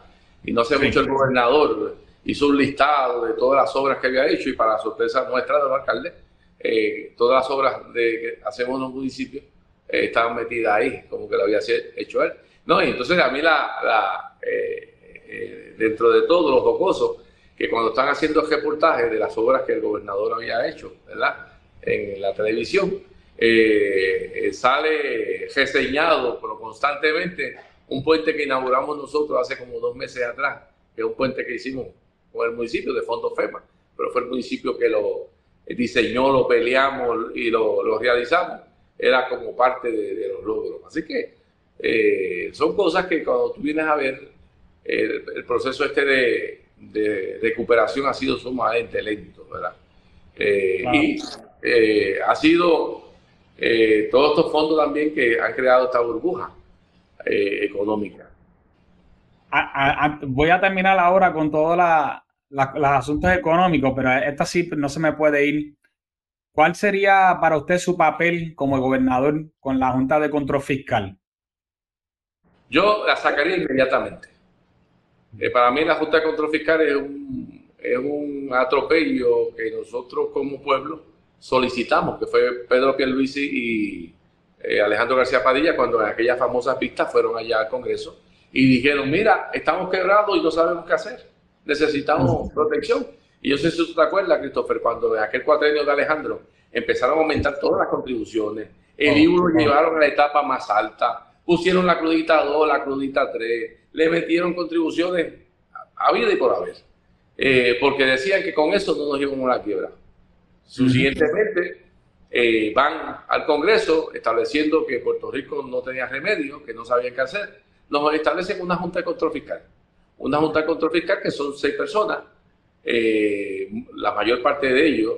Speaker 2: Y no hace mucho el gobernador hizo un listado de todas las obras que había hecho y para sorpresa nuestra de los alcaldes, eh, todas las obras de, que hacemos en los municipios eh, estaban metidas ahí, como que lo había hecho él. No, y entonces a mí la, eh, dentro de todo los jocosos, que cuando están haciendo reportajes de las obras que el gobernador había hecho, ¿verdad? en la televisión, eh, eh, sale reseñado, pero constantemente, un puente que inauguramos nosotros hace como dos meses atrás, que es un puente que hicimos con el municipio de Fondo FEMA, pero fue el municipio que lo diseñó, lo peleamos y lo, realizamos, era como parte de, los logros. Así que eh, son cosas que cuando tú vienes a ver, el, proceso este de, de, recuperación ha sido sumamente lento, ¿verdad? Y eh, ha sido eh, todos estos fondos también que han creado esta burbuja
Speaker 1: voy a terminar ahora con todos los asuntos económicos, pero esta sí no se me puede ir ¿cuál sería para usted su papel como gobernador con la Junta de Control Fiscal?
Speaker 2: Yo la sacaría inmediatamente. Eh, para mí la Junta de Control Fiscal es un, atropello que nosotros como pueblo solicitamos, que fue Pedro Pierluisi y eh, Alejandro García Padilla cuando en aquellas famosas pistas fueron allá al Congreso y dijeron, mira, estamos quebrados y no sabemos qué hacer, necesitamos protección. Y yo sé si tú te acuerdas, Christopher, cuando en aquel cuatrenio de Alejandro empezaron a aumentar todas las contribuciones, el libro lo llevaron a la etapa más alta, pusieron la crudita 2, la crudita 3, le metieron contribuciones a vida y por haber, eh, porque decían que con eso no nos íbamos a la quiebra. Subsiguientemente, eh, van al Congreso estableciendo que Puerto Rico no tenía remedio, que no sabían qué hacer. Nos establecen una Junta de Control Fiscal. Una Junta de Control Fiscal que son seis personas, eh, la mayor parte de ellos,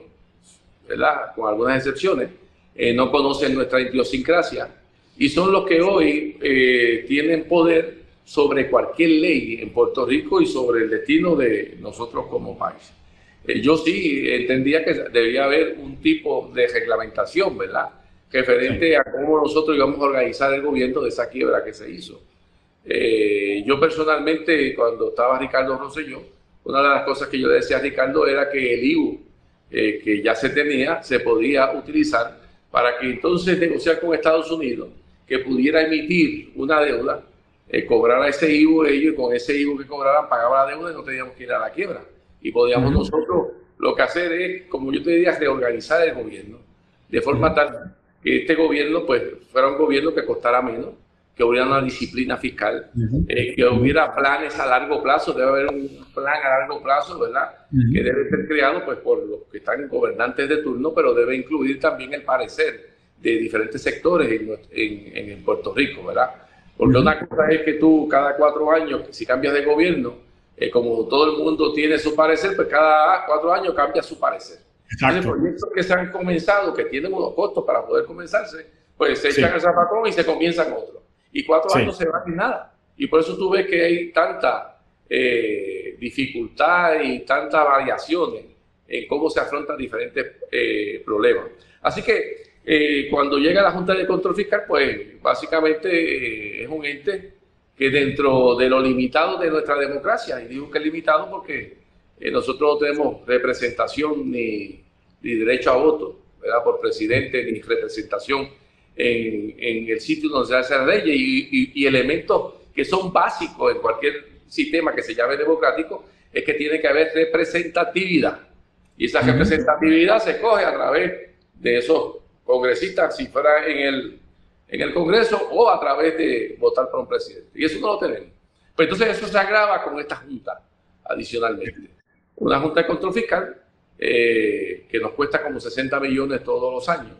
Speaker 2: ¿verdad? con algunas excepciones, eh, no conocen nuestra idiosincrasia y son los que hoy tienen poder sobre cualquier ley en Puerto Rico y sobre el destino de nosotros como país. Eh, yo sí entendía que debía haber un tipo de reglamentación, ¿verdad? Referente a cómo nosotros íbamos a organizar el gobierno de esa quiebra que se hizo. Eh, yo personalmente, cuando estaba Ricardo Rosselló, una de las cosas que yo le decía a Ricardo era que el IVU eh, que ya se tenía se podía utilizar para que entonces negociar con Estados Unidos que pudiera emitir una deuda, cobrara ese IVU ellos y con ese IVU que cobraran pagaba la deuda y no teníamos que ir a la quiebra. Y podíamos nosotros lo que hacer es, como yo te diría, reorganizar el gobierno, de forma tal que este gobierno pues fuera un gobierno que costara menos, que hubiera una disciplina fiscal, eh, que hubiera planes a largo plazo, debe haber un plan a largo plazo, ¿verdad? Que debe ser creado pues por los que están gobernantes de turno, pero debe incluir también el parecer de diferentes sectores en, en, Puerto Rico, ¿verdad? Porque una cosa es que tú cada cuatro años, si cambias de gobierno, eh, como todo el mundo tiene su parecer, pues cada cuatro años cambia su parecer. Exacto. proyectos que se han comenzado, que tienen unos costos para poder comenzarse, pues se echan el zapacón y se comienzan otros. Y cuatro años se van y nada. Y por eso tú ves que hay tanta eh, dificultad y tantas variaciones en cómo se afrontan diferentes eh, problemas. Así que cuando llega la Junta de Control Fiscal, pues básicamente es un ente que dentro de lo limitado de nuestra democracia, y digo que es limitado porque eh, nosotros no tenemos representación ni, derecho a voto, ¿verdad? Por presidente, ni representación en, en el sitio donde se hace la ley y, y, elementos que son básicos en cualquier sistema que se llame democrático, es que tiene que haber representatividad. Y esa representatividad se coge a través de esos congresistas, si fuera en el en el Congreso o a través de votar por un presidente. Y eso no lo tenemos. Pues entonces eso se agrava con esta junta adicionalmente. Una junta de control fiscal eh, que nos cuesta como 60 millones todos los años,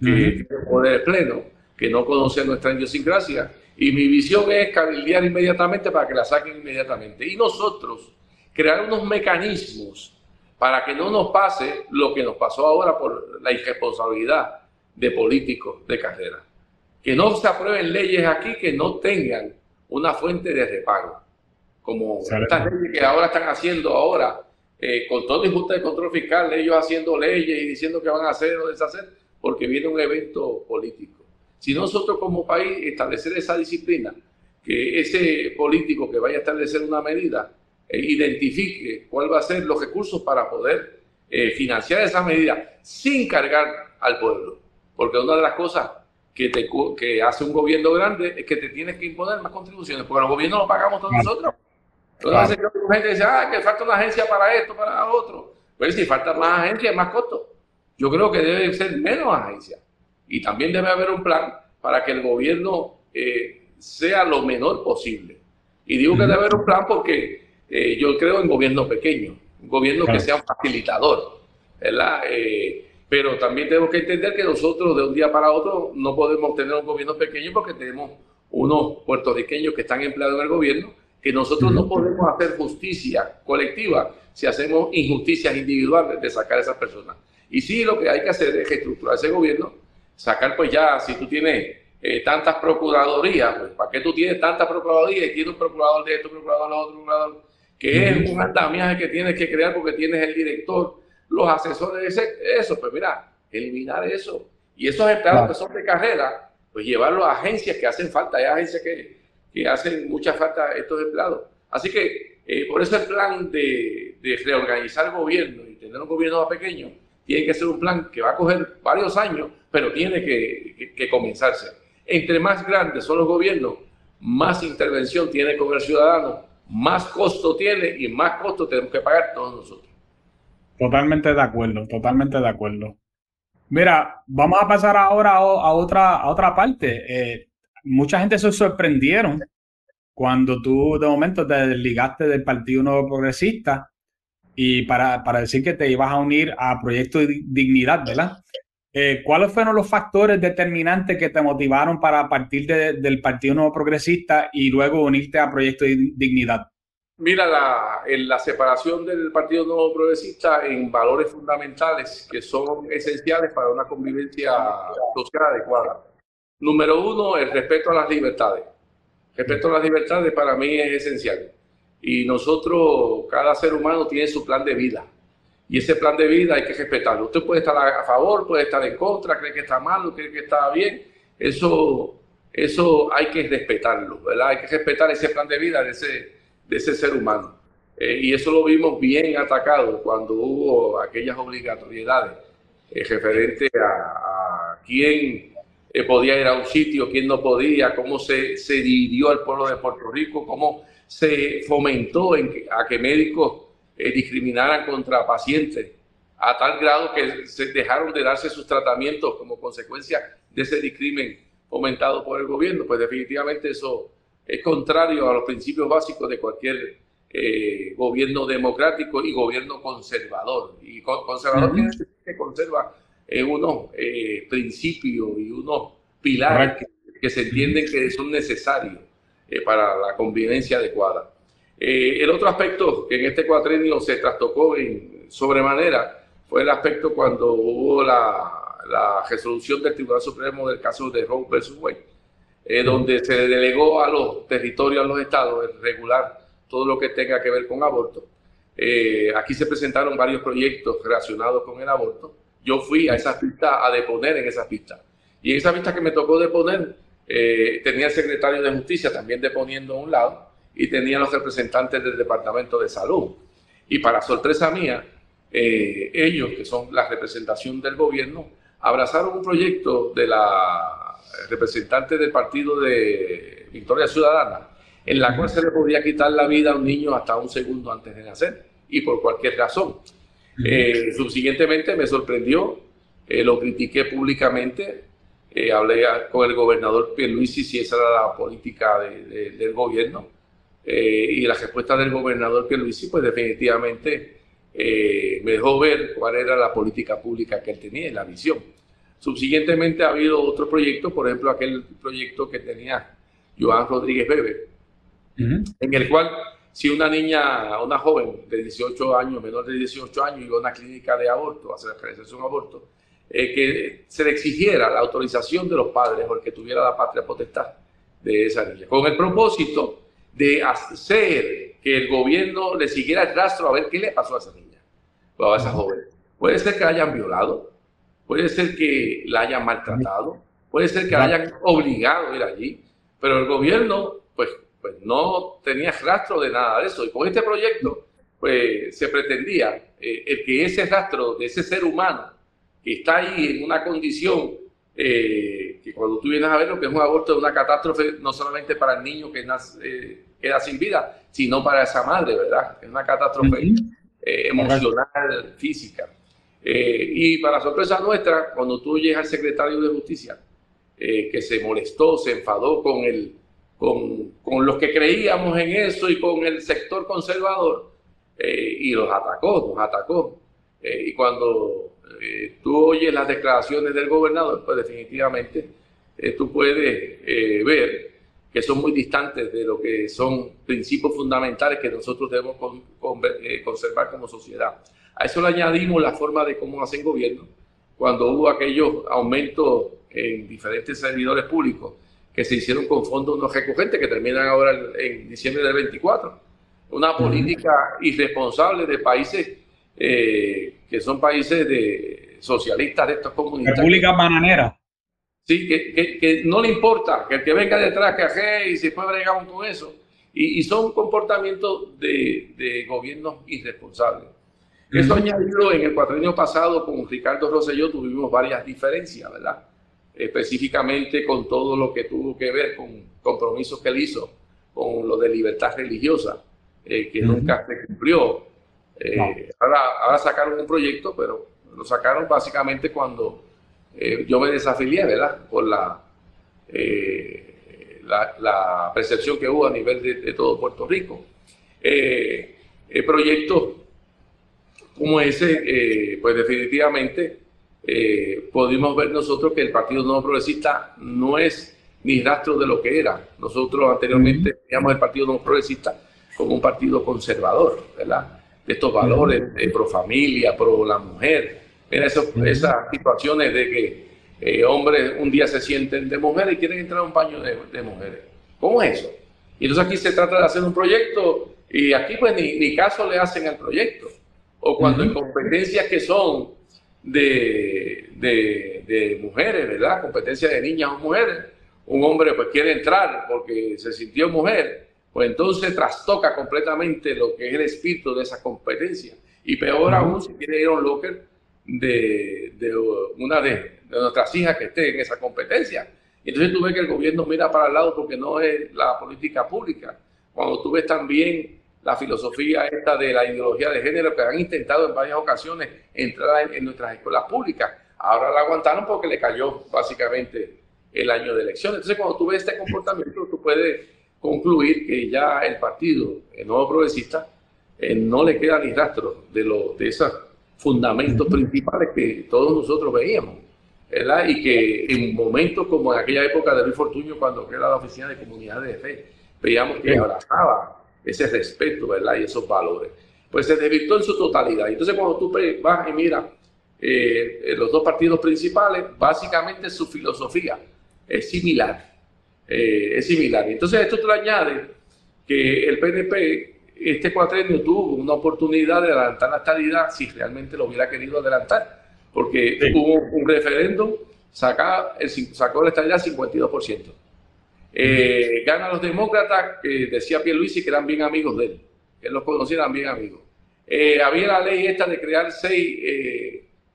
Speaker 2: que tiene poder pleno, que no conoce nuestra idiosincrasia. Y mi visión es cabildear inmediatamente para que la saquen inmediatamente. Y nosotros crear unos mecanismos para que no nos pase lo que nos pasó ahora por la irresponsabilidad de políticos de carrera que no se aprueben leyes aquí que no tengan una fuente de repago, como estas leyes que ahora están haciendo ahora, eh, con todo el Junta de Control Fiscal, ellos haciendo leyes y diciendo que van a hacer o deshacer, porque viene un evento político. Si nosotros como país establecer esa disciplina, que ese político que vaya a establecer una medida, eh, identifique cuál va a ser los recursos para poder eh, financiar esa medida sin cargar al pueblo. Porque una de las cosas que, te, que hace un gobierno grande es que te tienes que imponer más contribuciones, porque los gobiernos lo pagamos todos nosotros. Entonces, la gente dice, ah, que falta una agencia para esto, para otro. Pues si falta más agencias, más costo. Yo creo que debe ser menos agencias. Y también debe haber un plan para que el gobierno eh, sea lo menor posible. Y digo que debe haber un plan porque eh, yo creo en gobierno pequeño, un gobierno que sea un facilitador, ¿verdad? Eh, pero también tenemos que entender que nosotros de un día para otro no podemos tener un gobierno pequeño porque tenemos unos puertorriqueños que están empleados en el gobierno, que nosotros no podemos hacer justicia colectiva si hacemos injusticias individuales de sacar a esas personas. Y sí, lo que hay que hacer es reestructurar ese gobierno, sacar pues ya, si tú tienes eh, tantas procuradorías, pues ¿para qué tú tienes tantas procuradorías y tienes un procurador de esto, procurador de otro, procurador? Que es un andamiaje que tienes que crear porque tienes el director los asesores de eso, pues mira, eliminar eso. Y esos empleados que son de carrera, pues llevarlos a agencias que hacen falta. Hay agencias que, que hacen mucha falta estos empleados. Así que eh, por eso el plan de, de, reorganizar el gobierno y tener un gobierno más pequeño tiene que ser un plan que va a coger varios años, pero tiene que, que, comenzarse. Entre más grandes son los gobiernos, más intervención tiene con el ciudadano, más costo tiene y más costo tenemos que pagar todos nosotros.
Speaker 1: Totalmente de acuerdo, totalmente de acuerdo. Mira, vamos a pasar ahora a, otra, a otra parte. Eh, mucha gente se sorprendieron cuando tú de momento te desligaste del Partido Nuevo Progresista y para, para decir que te ibas a unir a Proyecto Dignidad, ¿verdad? Eh, ¿Cuáles fueron los factores determinantes que te motivaron para partir del Partido Nuevo Progresista y luego unirte a Proyecto Dignidad?
Speaker 2: Mira, la, en la separación del Partido Nuevo Progresista en valores fundamentales que son esenciales para una convivencia social adecuada. Número uno, el respeto a las libertades. Respeto a las libertades para mí es esencial. Y nosotros, cada ser humano tiene su plan de vida. Y ese plan de vida hay que respetarlo. Usted puede estar a favor, puede estar en contra, cree que está mal, cree que está bien. Eso, eso hay que respetarlo, ¿verdad? Hay que respetar ese plan de vida de ese, de ese ser humano. Eh, y eso lo vimos bien atacado cuando hubo aquellas obligatoriedades eh, referente a, a quién eh, podía ir a un sitio, quién no podía, cómo se, se dividió el pueblo de Puerto Rico, cómo se fomentó en a que médicos eh, discriminaran contra pacientes a tal grado que se dejaron de darse sus tratamientos como consecuencia de ese discrimen fomentado por el gobierno. Pues definitivamente eso es contrario a los principios básicos de cualquier eh, gobierno democrático y gobierno conservador. Y conservador quiere decir que conserva unos eh, principios y unos pilares que, se entienden que son necesarios eh, para la convivencia adecuada. Eh, el otro aspecto que en este cuatrenio se trastocó en sobremanera fue el aspecto cuando hubo la, la resolución del Tribunal Supremo del caso de Roe vs. Wade, donde se delegó a los territorios, a los estados, el regular todo lo que tenga que ver con aborto. aquí se presentaron varios proyectos relacionados con el aborto yo fui a esas pistas a deponer en esas pistas. Y en esa pista que me tocó deponer, eh, tenía el secretario de Justicia también deponiendo a un lado y tenía los representantes del Departamento de Salud. Y para sorpresa mía, eh, ellos, que son la representación del gobierno, abrazaron un proyecto de la representante del partido de Victoria Ciudadana, en la cual se le podía quitar la vida a un niño hasta un segundo antes de nacer y por cualquier razón. Eh, subsiguientemente me sorprendió, eh, lo critiqué públicamente, eh, hablé con el gobernador Pierluisi si esa era la política del gobierno y la respuesta del gobernador Pierluisi pues definitivamente me dejó ver cuál era la política pública que él tenía y la visión. Subsiguientemente ha habido otros proyectos, por ejemplo aquel proyecto que tenía Joan Rodríguez Bebe, en el cual si una niña, una joven de 18 años, menor de 18 años, iba a una clínica de aborto, a hacer un aborto, eh, que se le exigiera la autorización de los padres o el que tuviera la patria potestad de esa niña, con el propósito de hacer que el gobierno le siguiera el rastro a ver qué le pasó a esa niña o a esa joven. Puede ser que la hayan violado, puede ser que la hayan maltratado, puede ser que la hayan obligado a ir allí, pero el gobierno, pues pues no tenía rastro de nada de eso. Y con este proyecto, pues se pretendía eh, el que ese rastro de ese ser humano que está ahí en una condición eh, que cuando tú vienes a ver lo que es un aborto es una catástrofe no solamente para el niño que nace, eh, queda sin vida, sino para esa madre, ¿verdad? Es una catástrofe emocional, física. y para sorpresa nuestra, cuando tú llegas al secretario de Justicia, que se molestó, se enfadó con el con, con, los que creíamos en eso y con el sector conservador, eh, y los atacó, nos atacó. Eh, y cuando eh, tú oyes las declaraciones del gobernador, pues definitivamente tú puedes ver que son muy distantes de lo que son principios fundamentales que nosotros debemos conservar como sociedad. A eso le añadimos la forma de cómo hacen gobierno, cuando hubo aquellos aumentos en diferentes servidores públicos que se hicieron con fondos no recogentes que terminan ahora en diciembre del 24. Una política irresponsable de países eh, que son países de, socialistas de estos comunistas.
Speaker 1: República bananera.
Speaker 2: Sí, que, no le importa, que el que venga detrás, que aje y se puede bregar con eso. Y, son comportamientos de, de gobiernos irresponsables. Eso añadido en el cuatrienio pasado con Ricardo Rosselló tuvimos varias diferencias, ¿verdad? Específicamente con todo lo que tuvo que ver con compromisos que él hizo con lo de libertad religiosa, eh, que nunca se cumplió. Eh, ahora, ahora sacaron un proyecto, pero lo sacaron básicamente cuando eh, yo me desafilié, ¿verdad? Por la, la, percepción que hubo a nivel de, todo Puerto Rico. el proyecto como ese, pues definitivamente pudimos ver nosotros que el Partido No Progresista no es ni rastro de lo que era. Nosotros anteriormente teníamos el Partido No Progresista como un partido conservador, ¿verdad? De estos valores pro familia, pro la mujer. Mira, esas situaciones de que eh, hombres un día se sienten de mujeres y quieren entrar a un baño de, mujeres. ¿Cómo es eso? Y entonces aquí se trata de hacer un proyecto y aquí pues ni, caso le hacen al proyecto. O cuando en competencias que son de, de, de mujeres, ¿verdad? Competencias de niñas o mujeres, un hombre pues quiere entrar porque se sintió mujer, pues entonces trastoca completamente lo que es el espíritu de esa competencia. Y peor aún si quiere ir a un locker de, una de, nuestras hijas que esté en esa competencia. Entonces tú ves que el gobierno mira para el lado porque no es la política pública. Cuando tú ves también la filosofía esta de la ideología de género que han intentado en varias ocasiones entrar en nuestras escuelas públicas, ahora la aguantaron porque le cayó básicamente el año de elecciones. Entonces, cuando tú ves este comportamiento, tú puedes concluir que ya el partido, el nuevo progresista, eh, no le queda ni rastro de, lo, de esos fundamentos principales que todos nosotros veíamos. ¿verdad? Y que en momentos como en aquella época de Luis Fortuño, cuando era la oficina de comunidades de fe, veíamos que abrazaba ese respeto ¿verdad? y esos valores. Pues se desvirtó en su totalidad. Entonces, cuando tú vas y miras eh, los dos partidos principales, básicamente su filosofía es similar. Eh, es similar. Entonces, esto te lo añade que el PNP, este cuatrenio, tuvo una oportunidad de adelantar la estabilidad si realmente lo hubiera querido adelantar, porque hubo un referéndum, saca el, sacó la estabilidad 52%. Eh, gana los demócratas, que decía Pierluisi que eran bien amigos de él, que él los conocía, eran bien amigos. Eh, había la ley esta de crear seis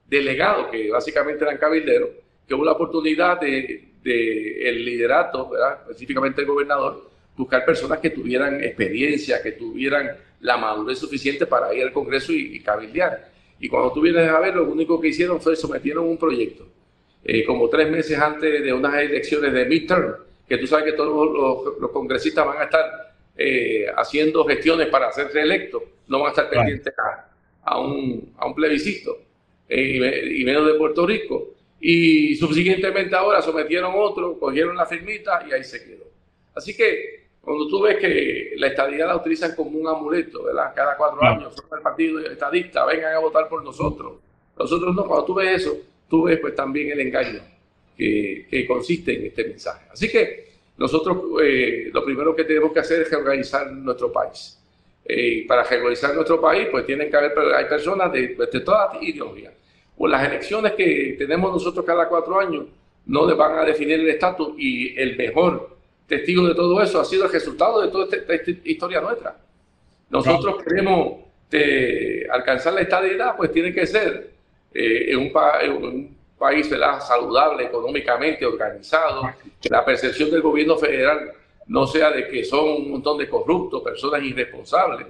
Speaker 2: delegados, que básicamente eran cabilderos, que hubo la oportunidad de del liderato, específicamente el gobernador, buscar personas que tuvieran experiencia, que tuvieran la madurez suficiente para ir al Congreso y, cabildear. Y cuando tú vienes a ver, lo único que hicieron fue sometieron un proyecto, eh, como tres meses antes de unas elecciones de midterm, que tú sabes que todos los, congresistas van a estar eh, haciendo gestiones para ser reelectos, no van a estar pendientes a, un, a un plebiscito, eh, y menos de Puerto Rico. Y subsiguientemente ahora sometieron otro, cogieron la firmita y ahí se quedó. Así que cuando tú ves que la estadidad la utilizan como un amuleto, ¿verdad? Cada cuatro años, son el partido estadista, vengan a votar por nosotros. Nosotros no, cuando tú ves eso, tú ves pues también el engaño que, consiste en este mensaje. Así que nosotros eh, lo primero que tenemos que hacer es reorganizar nuestro país. Eh, para reorganizar nuestro país, pues tienen que haber hay personas de, de todas ideologías pues las elecciones que tenemos nosotros cada cuatro años no le van a definir el estatus y el mejor testigo de todo eso ha sido el resultado de toda esta, historia nuestra. Nosotros queremos eh, alcanzar la estabilidad, pues tiene que ser eh, en, un país saludable económicamente, organizado, que la percepción del gobierno federal no sea de que son un montón de corruptos, personas irresponsables,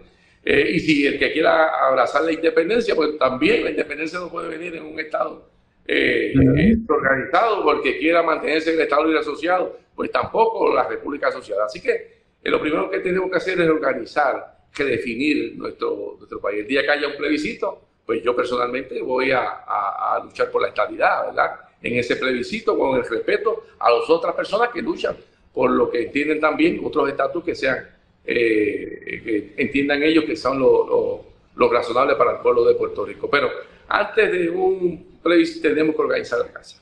Speaker 2: eh, y si el que quiera abrazar la independencia, pues también la independencia no puede venir en un Estado eh, eh, organizado porque quiera mantenerse en el Estado libre asociado, pues tampoco la República Asociada. Así que lo primero que tenemos que hacer es organizar, que definir nuestro, nuestro país. El día que haya un plebiscito, pues yo personalmente voy a, a luchar por la estabilidad, ¿verdad? En ese plebiscito, con el respeto a las otras personas que luchan por lo que entienden también otros estatus que sean eh, que entiendan ellos que son lo, lo, razonable para el pueblo de Puerto Rico. Pero antes de un plebiscito tenemos que organizar la casa.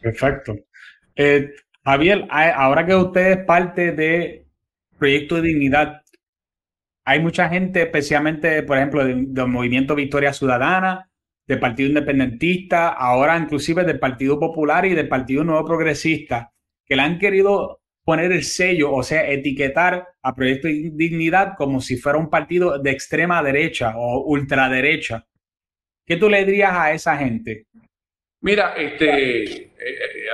Speaker 1: Perfecto. Eh, Javier, ahora que usted es parte de Proyecto de Dignidad, hay mucha gente, especialmente, por ejemplo, del, movimiento Victoria Ciudadana, del Partido Independentista, ahora inclusive del Partido Popular y del Partido Nuevo Progresista, que le han querido poner el sello, o sea, etiquetar a Proyecto Dignidad como si fuera un partido de extrema derecha o ultraderecha. ¿Qué tú le dirías a esa gente?
Speaker 2: Mira, este, eh,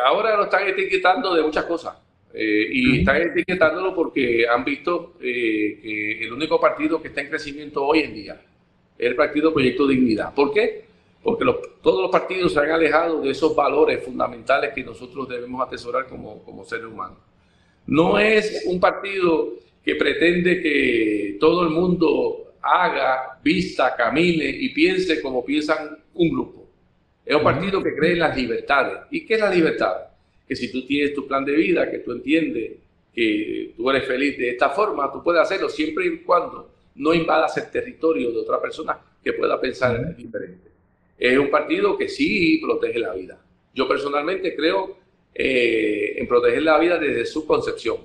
Speaker 2: ahora lo están etiquetando de muchas cosas. Eh, y están etiquetándolo porque han visto eh, que el único partido que está en crecimiento hoy en día es el Partido Proyecto Dignidad. ¿Por qué? Porque todos los partidos se han alejado de esos valores fundamentales que nosotros debemos atesorar como, como seres humanos. No es un partido que pretende que todo el mundo haga, vista, camine y piense como piensan un grupo. Es un partido que cree en las libertades. ¿Y qué es la libertad? Que si tú tienes tu plan de vida, que tú entiendes que tú eres feliz de esta forma, tú puedes hacerlo siempre y cuando no invadas el territorio de otra persona que pueda pensar diferente. Es un partido que sí protege la vida. Yo personalmente creo eh, en proteger la vida desde su concepción.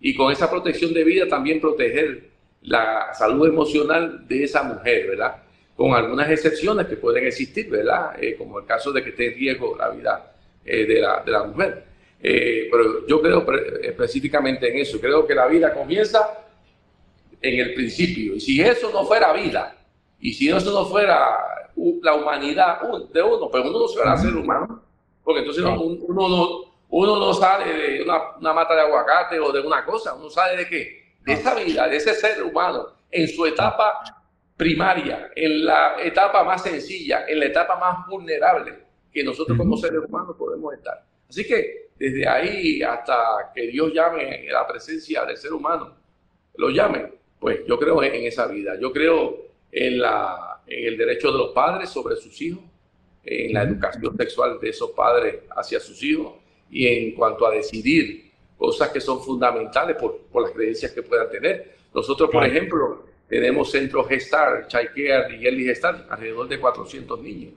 Speaker 2: Y con esa protección de vida también proteger la salud emocional de esa mujer, ¿verdad? con algunas excepciones que pueden existir, ¿verdad? Eh, como el caso de que esté en riesgo la vida eh, de, la, de, la, mujer. Eh, pero yo creo específicamente en eso. Creo que la vida comienza en el principio. Y si eso no fuera vida, y si eso no fuera la humanidad de uno, pues uno no fuera ser humano. Porque entonces uno, no, uno no sale de una, una mata de aguacate o de una cosa, uno sale de qué? De esa vida, de ese ser humano, en su etapa primaria, en la etapa más sencilla, en la etapa más vulnerable que nosotros como seres humanos podemos estar. Así que desde ahí hasta que Dios llame a la presencia del ser humano, lo llame, pues yo creo en esa vida. Yo creo en, la, en el derecho de los padres sobre sus hijos, en la educación sexual de esos padres hacia sus hijos y en cuanto a decidir cosas que son fundamentales por, por las creencias que puedan tener. Nosotros, por ejemplo, tenemos centros Gestar, Chaiquea y Early Gestar, alrededor de 400 niños.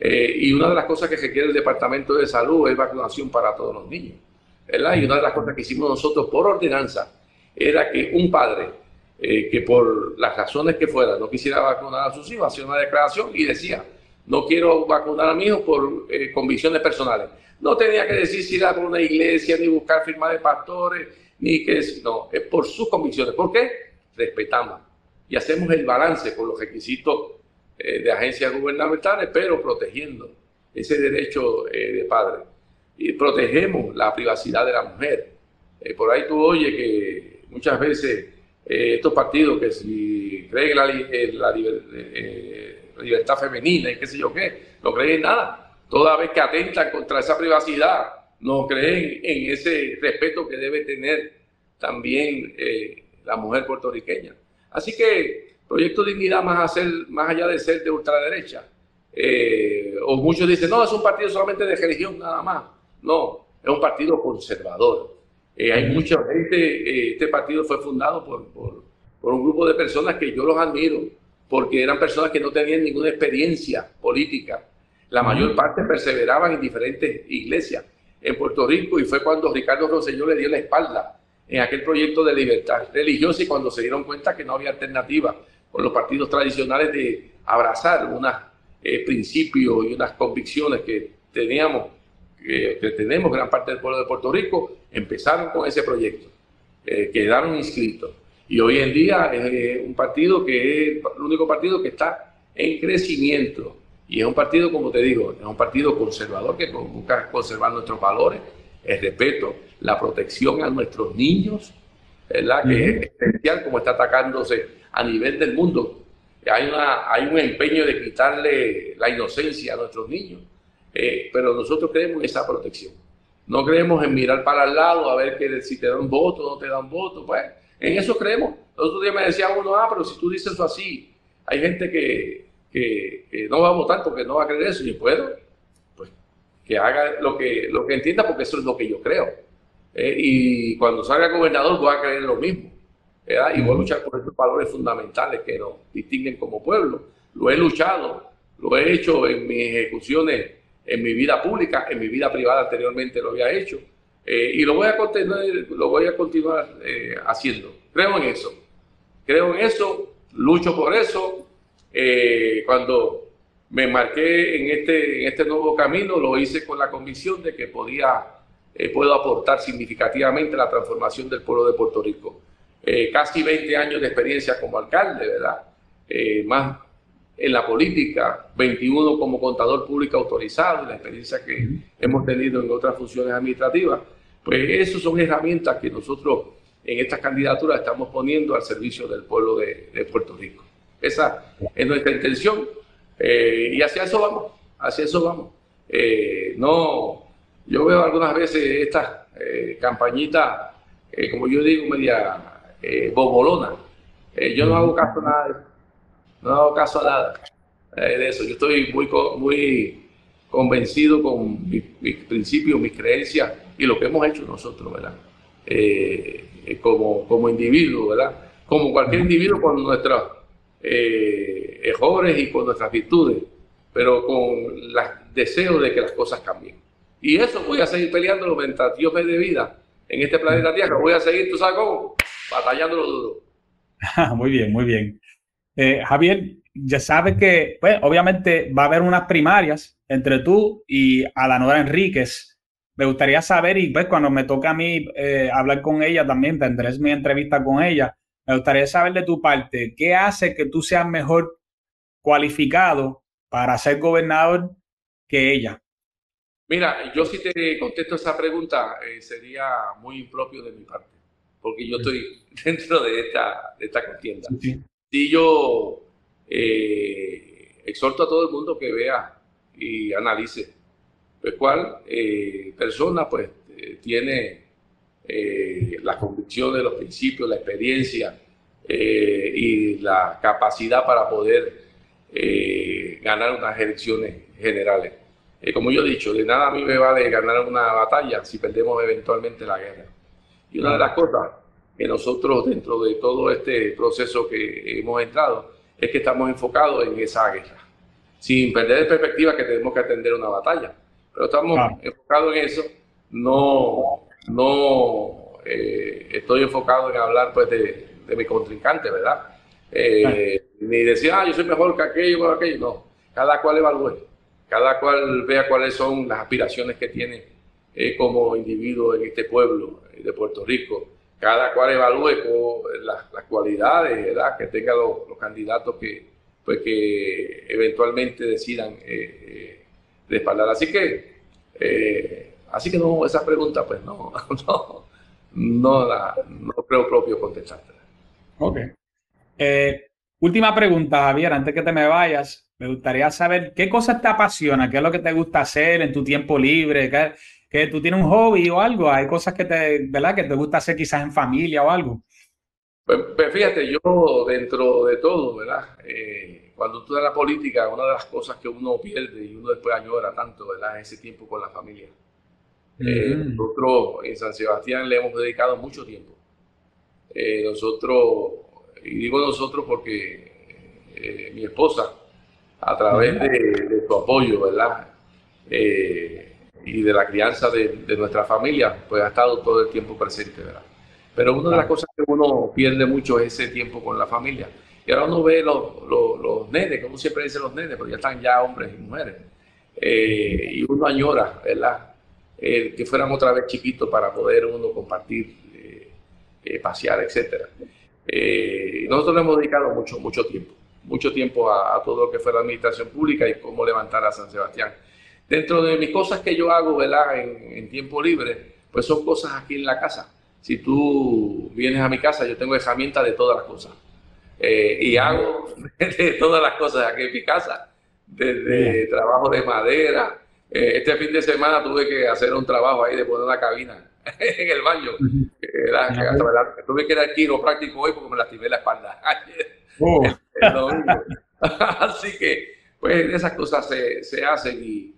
Speaker 2: Eh, y una de las cosas que requiere el Departamento de Salud es vacunación para todos los niños. ¿verdad? Y una de las cosas que hicimos nosotros por ordenanza era que un padre eh, que por las razones que fuera no quisiera vacunar a sus hijos, hacía una declaración y decía, no quiero vacunar a mi hijo por eh, convicciones personales. No tenía que decir si era por una iglesia, ni buscar firma de pastores, ni que... No, es por sus convicciones. ¿Por qué? Respetamos y hacemos el balance con los requisitos eh, de agencias gubernamentales, pero protegiendo ese derecho eh, de padre. Y protegemos la privacidad de la mujer. Por ahí tú oyes que muchas veces estos partidos que si creen en la, libertad femenina y qué sé yo qué, no creen en nada. Toda vez que atentan contra esa privacidad, no creen en ese respeto que debe tener también la mujer puertorriqueña. Así que Proyecto Dignidad, más, más allá de ser de ultraderecha, eh, o muchos dicen, no, es un partido solamente de religión nada más. No, es un partido conservador. Eh, hay mucha gente, eh, este partido fue fundado por, por, un grupo de personas que yo los admiro, porque eran personas que no tenían ninguna experiencia política. La mayor parte perseveraban en diferentes iglesias en Puerto Rico y fue cuando Ricardo Rosselló le dio la espalda en aquel proyecto de libertad religiosa y cuando se dieron cuenta que no había alternativa con los partidos tradicionales de abrazar unos eh, principios y unas convicciones que teníamos, que tenemos gran parte del pueblo de Puerto Rico, empezaron con ese proyecto, eh, quedaron inscritos. Y hoy en día es eh, un partido que es el único partido que está en crecimiento. Y es un partido, como te digo, es un partido conservador que busca conservar nuestros valores, el respeto, la protección a nuestros niños, ¿verdad? Que es esencial como está atacándose a nivel del mundo. Hay, una, hay un empeño de quitarle la inocencia a nuestros niños, eh, pero nosotros creemos en esa protección. No creemos en mirar para el lado a ver que si te dan voto o no te dan voto. Pues en eso creemos. El otro día me decía uno, ah, pero si tú dices eso así, hay gente que, que, no va a votar porque no va a creer eso. Y puedo, pues que haga lo que, lo que entienda porque eso es lo que yo creo. Eh, y cuando salga gobernador voy a creer lo mismo. Y voy a luchar por estos valores fundamentales que nos distinguen como pueblo. Lo he luchado, lo he hecho en mis ejecuciones, en mi vida pública, en mi vida privada anteriormente lo había hecho. Eh, y lo voy a continuar, lo voy a continuar eh, haciendo. Creo en eso. Creo en eso, lucho por eso. cuando me marqué en este, en este nuevo camino, lo hice con la convicción de que podía, eh, puedo aportar significativamente la transformación del pueblo de Puerto Rico. Eh, casi 20 años de experiencia como alcalde, ¿verdad? Eh, más en la política, 21 como contador público autorizado, la experiencia que hemos tenido en otras funciones administrativas, pues esas son herramientas que nosotros en estas candidaturas estamos poniendo al servicio del pueblo de, de Puerto Rico. Esa es nuestra intención eh, y hacia eso vamos, hacia eso vamos. Eh, no, yo veo algunas veces estas eh, campañitas, como yo digo, media bobolona. yo no hago caso nada de eso. No hago caso a nada de eso. Yo estoy muy, muy convencido con mis, principios, mis creencias y lo que hemos hecho nosotros, ¿verdad? como, como individuo, ¿verdad? Como cualquier individuo con nuestra eh, errores y con nuestras virtudes, pero con el deseo de que las cosas cambien. Y eso voy a seguir peleándolo mientras Dios me dé vida en este planeta Tierra. Voy a seguir, tú sabes cómo, batallándolo duro. <laughs>
Speaker 1: muy bien, muy bien. Eh, Javier, ya sabes que, pues, obviamente va a haber unas primarias entre tú y Alanora Enríquez. Me gustaría saber, y pues cuando me toca a mí eh, hablar con ella también, tendré mi entrevista con ella, me gustaría saber de tu parte, ¿qué hace que tú seas mejor cualificado para ser gobernador que ella?
Speaker 2: Mira, yo si te contesto esa pregunta eh, sería muy impropio de mi parte, porque yo estoy <laughs> dentro de esta, de esta contienda. Si yo eh, exhorto a todo el mundo que vea y analice, pues cuál eh, persona pues tiene eh, las convicciones, los principios, la experiencia eh, y la capacidad para poder eh, ganar unas elecciones generales. como yo he dicho, de nada a mí me vale ganar una batalla si perdemos eventualmente la guerra. Y una de las cosas que nosotros dentro de todo este proceso que hemos entrado es que estamos enfocados en esa guerra, sin perder de perspectiva que tenemos que atender una batalla. Pero estamos enfocados en eso, no no eh, estoy enfocado en hablar pues de, mi contrincante, ¿verdad? Eh, ni decir, ah, yo soy mejor que aquello o aquello, no. Cada cual evalúe, cada cual vea cuáles son las aspiraciones que tiene eh, como individuo en este pueblo de Puerto Rico. Cada cual evalúe las, cualidades ¿verdad? que tengan los, candidatos que, pues, que eventualmente decidan respaldar. Así que Así que no, esa pregunta, pues no, <laughs> no, no, la, no creo propio contestarte.
Speaker 1: Ok. Eh, última pregunta, Javier, antes que te me vayas. Me gustaría saber qué cosas te apasiona, qué es lo que te gusta hacer en tu tiempo libre, que, tú tienes un hobby o algo, hay cosas que te, ¿verdad? que te gusta hacer quizás en familia o algo.
Speaker 2: Pues, pues fíjate, yo dentro de todo, ¿verdad? Eh, cuando tú en la política, una de las cosas que uno pierde y uno después añora tanto, ¿verdad? Es ese tiempo con la familia. Eh, nosotros en San Sebastián le hemos dedicado mucho tiempo. Eh, nosotros, y digo nosotros porque mi esposa, a través de, su apoyo, ¿verdad? Y de la crianza de, nuestra familia, pues ha estado todo el tiempo presente, ¿verdad? Pero una de las cosas que uno pierde mucho es ese tiempo con la familia. Y ahora uno ve los, los, los nenes, como siempre dice los nenes, porque ya están ya hombres y mujeres. y uno añora, ¿verdad? Eh, que fuéramos otra vez chiquitos para poder uno compartir, eh, eh, pasear, etc. nosotros le hemos dedicado mucho, mucho tiempo, mucho tiempo a, todo lo que fue la administración pública y cómo levantar a San Sebastián. Dentro de mis cosas que yo hago, ¿verdad? En, tiempo libre, pues son cosas aquí en la casa. Si tú vienes a mi casa, yo tengo herramientas de todas las cosas. y hago <laughs> de todas las cosas aquí en mi casa, desde trabajo de madera, eh, este fin de semana tuve que hacer un trabajo ahí de poner una cabina <laughs> en el baño. tuve que ir al quiropráctico hoy porque me lastimé la espalda. <laughs> Oh. Así que, pues, esas cosas se, se hacen y,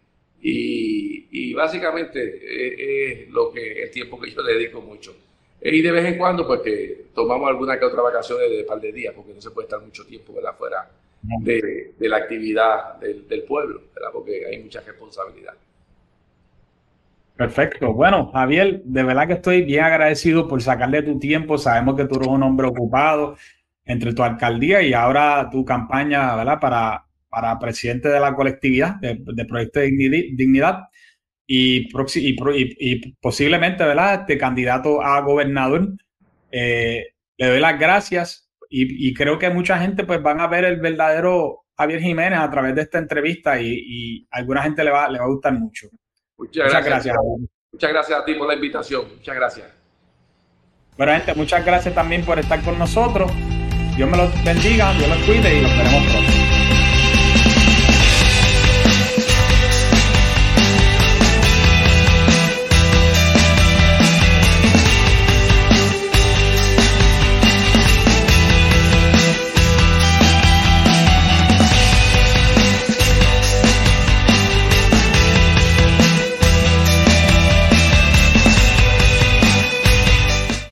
Speaker 2: y, básicamente es, lo que el tiempo que yo dedico mucho. Y de vez en cuando, pues, que tomamos alguna que otra vacaciones de par de días, porque no se puede estar mucho tiempo afuera de, la actividad del, pueblo, ¿verdad? porque hay mucha responsabilidad.
Speaker 1: Perfecto. Bueno, Javier, de verdad que estoy bien agradecido por sacarle tu tiempo. Sabemos que tú eres un hombre ocupado entre tu alcaldía y ahora tu campaña, ¿verdad? Para, para presidente de la colectividad de, Proyecto de Dignidad y, y, posiblemente, ¿verdad? Este candidato a gobernador. Eh, le doy las gracias y, creo que mucha gente pues van a ver el verdadero Javier Jiménez a través de esta entrevista y, a alguna gente le va, le va a gustar mucho.
Speaker 2: Muchas, gracias. Muchas gracias a ti por la invitación. Muchas gracias.
Speaker 1: Bueno, gente, muchas gracias también por estar con nosotros. Dios me los bendiga, Dios los cuide y los veremos pronto.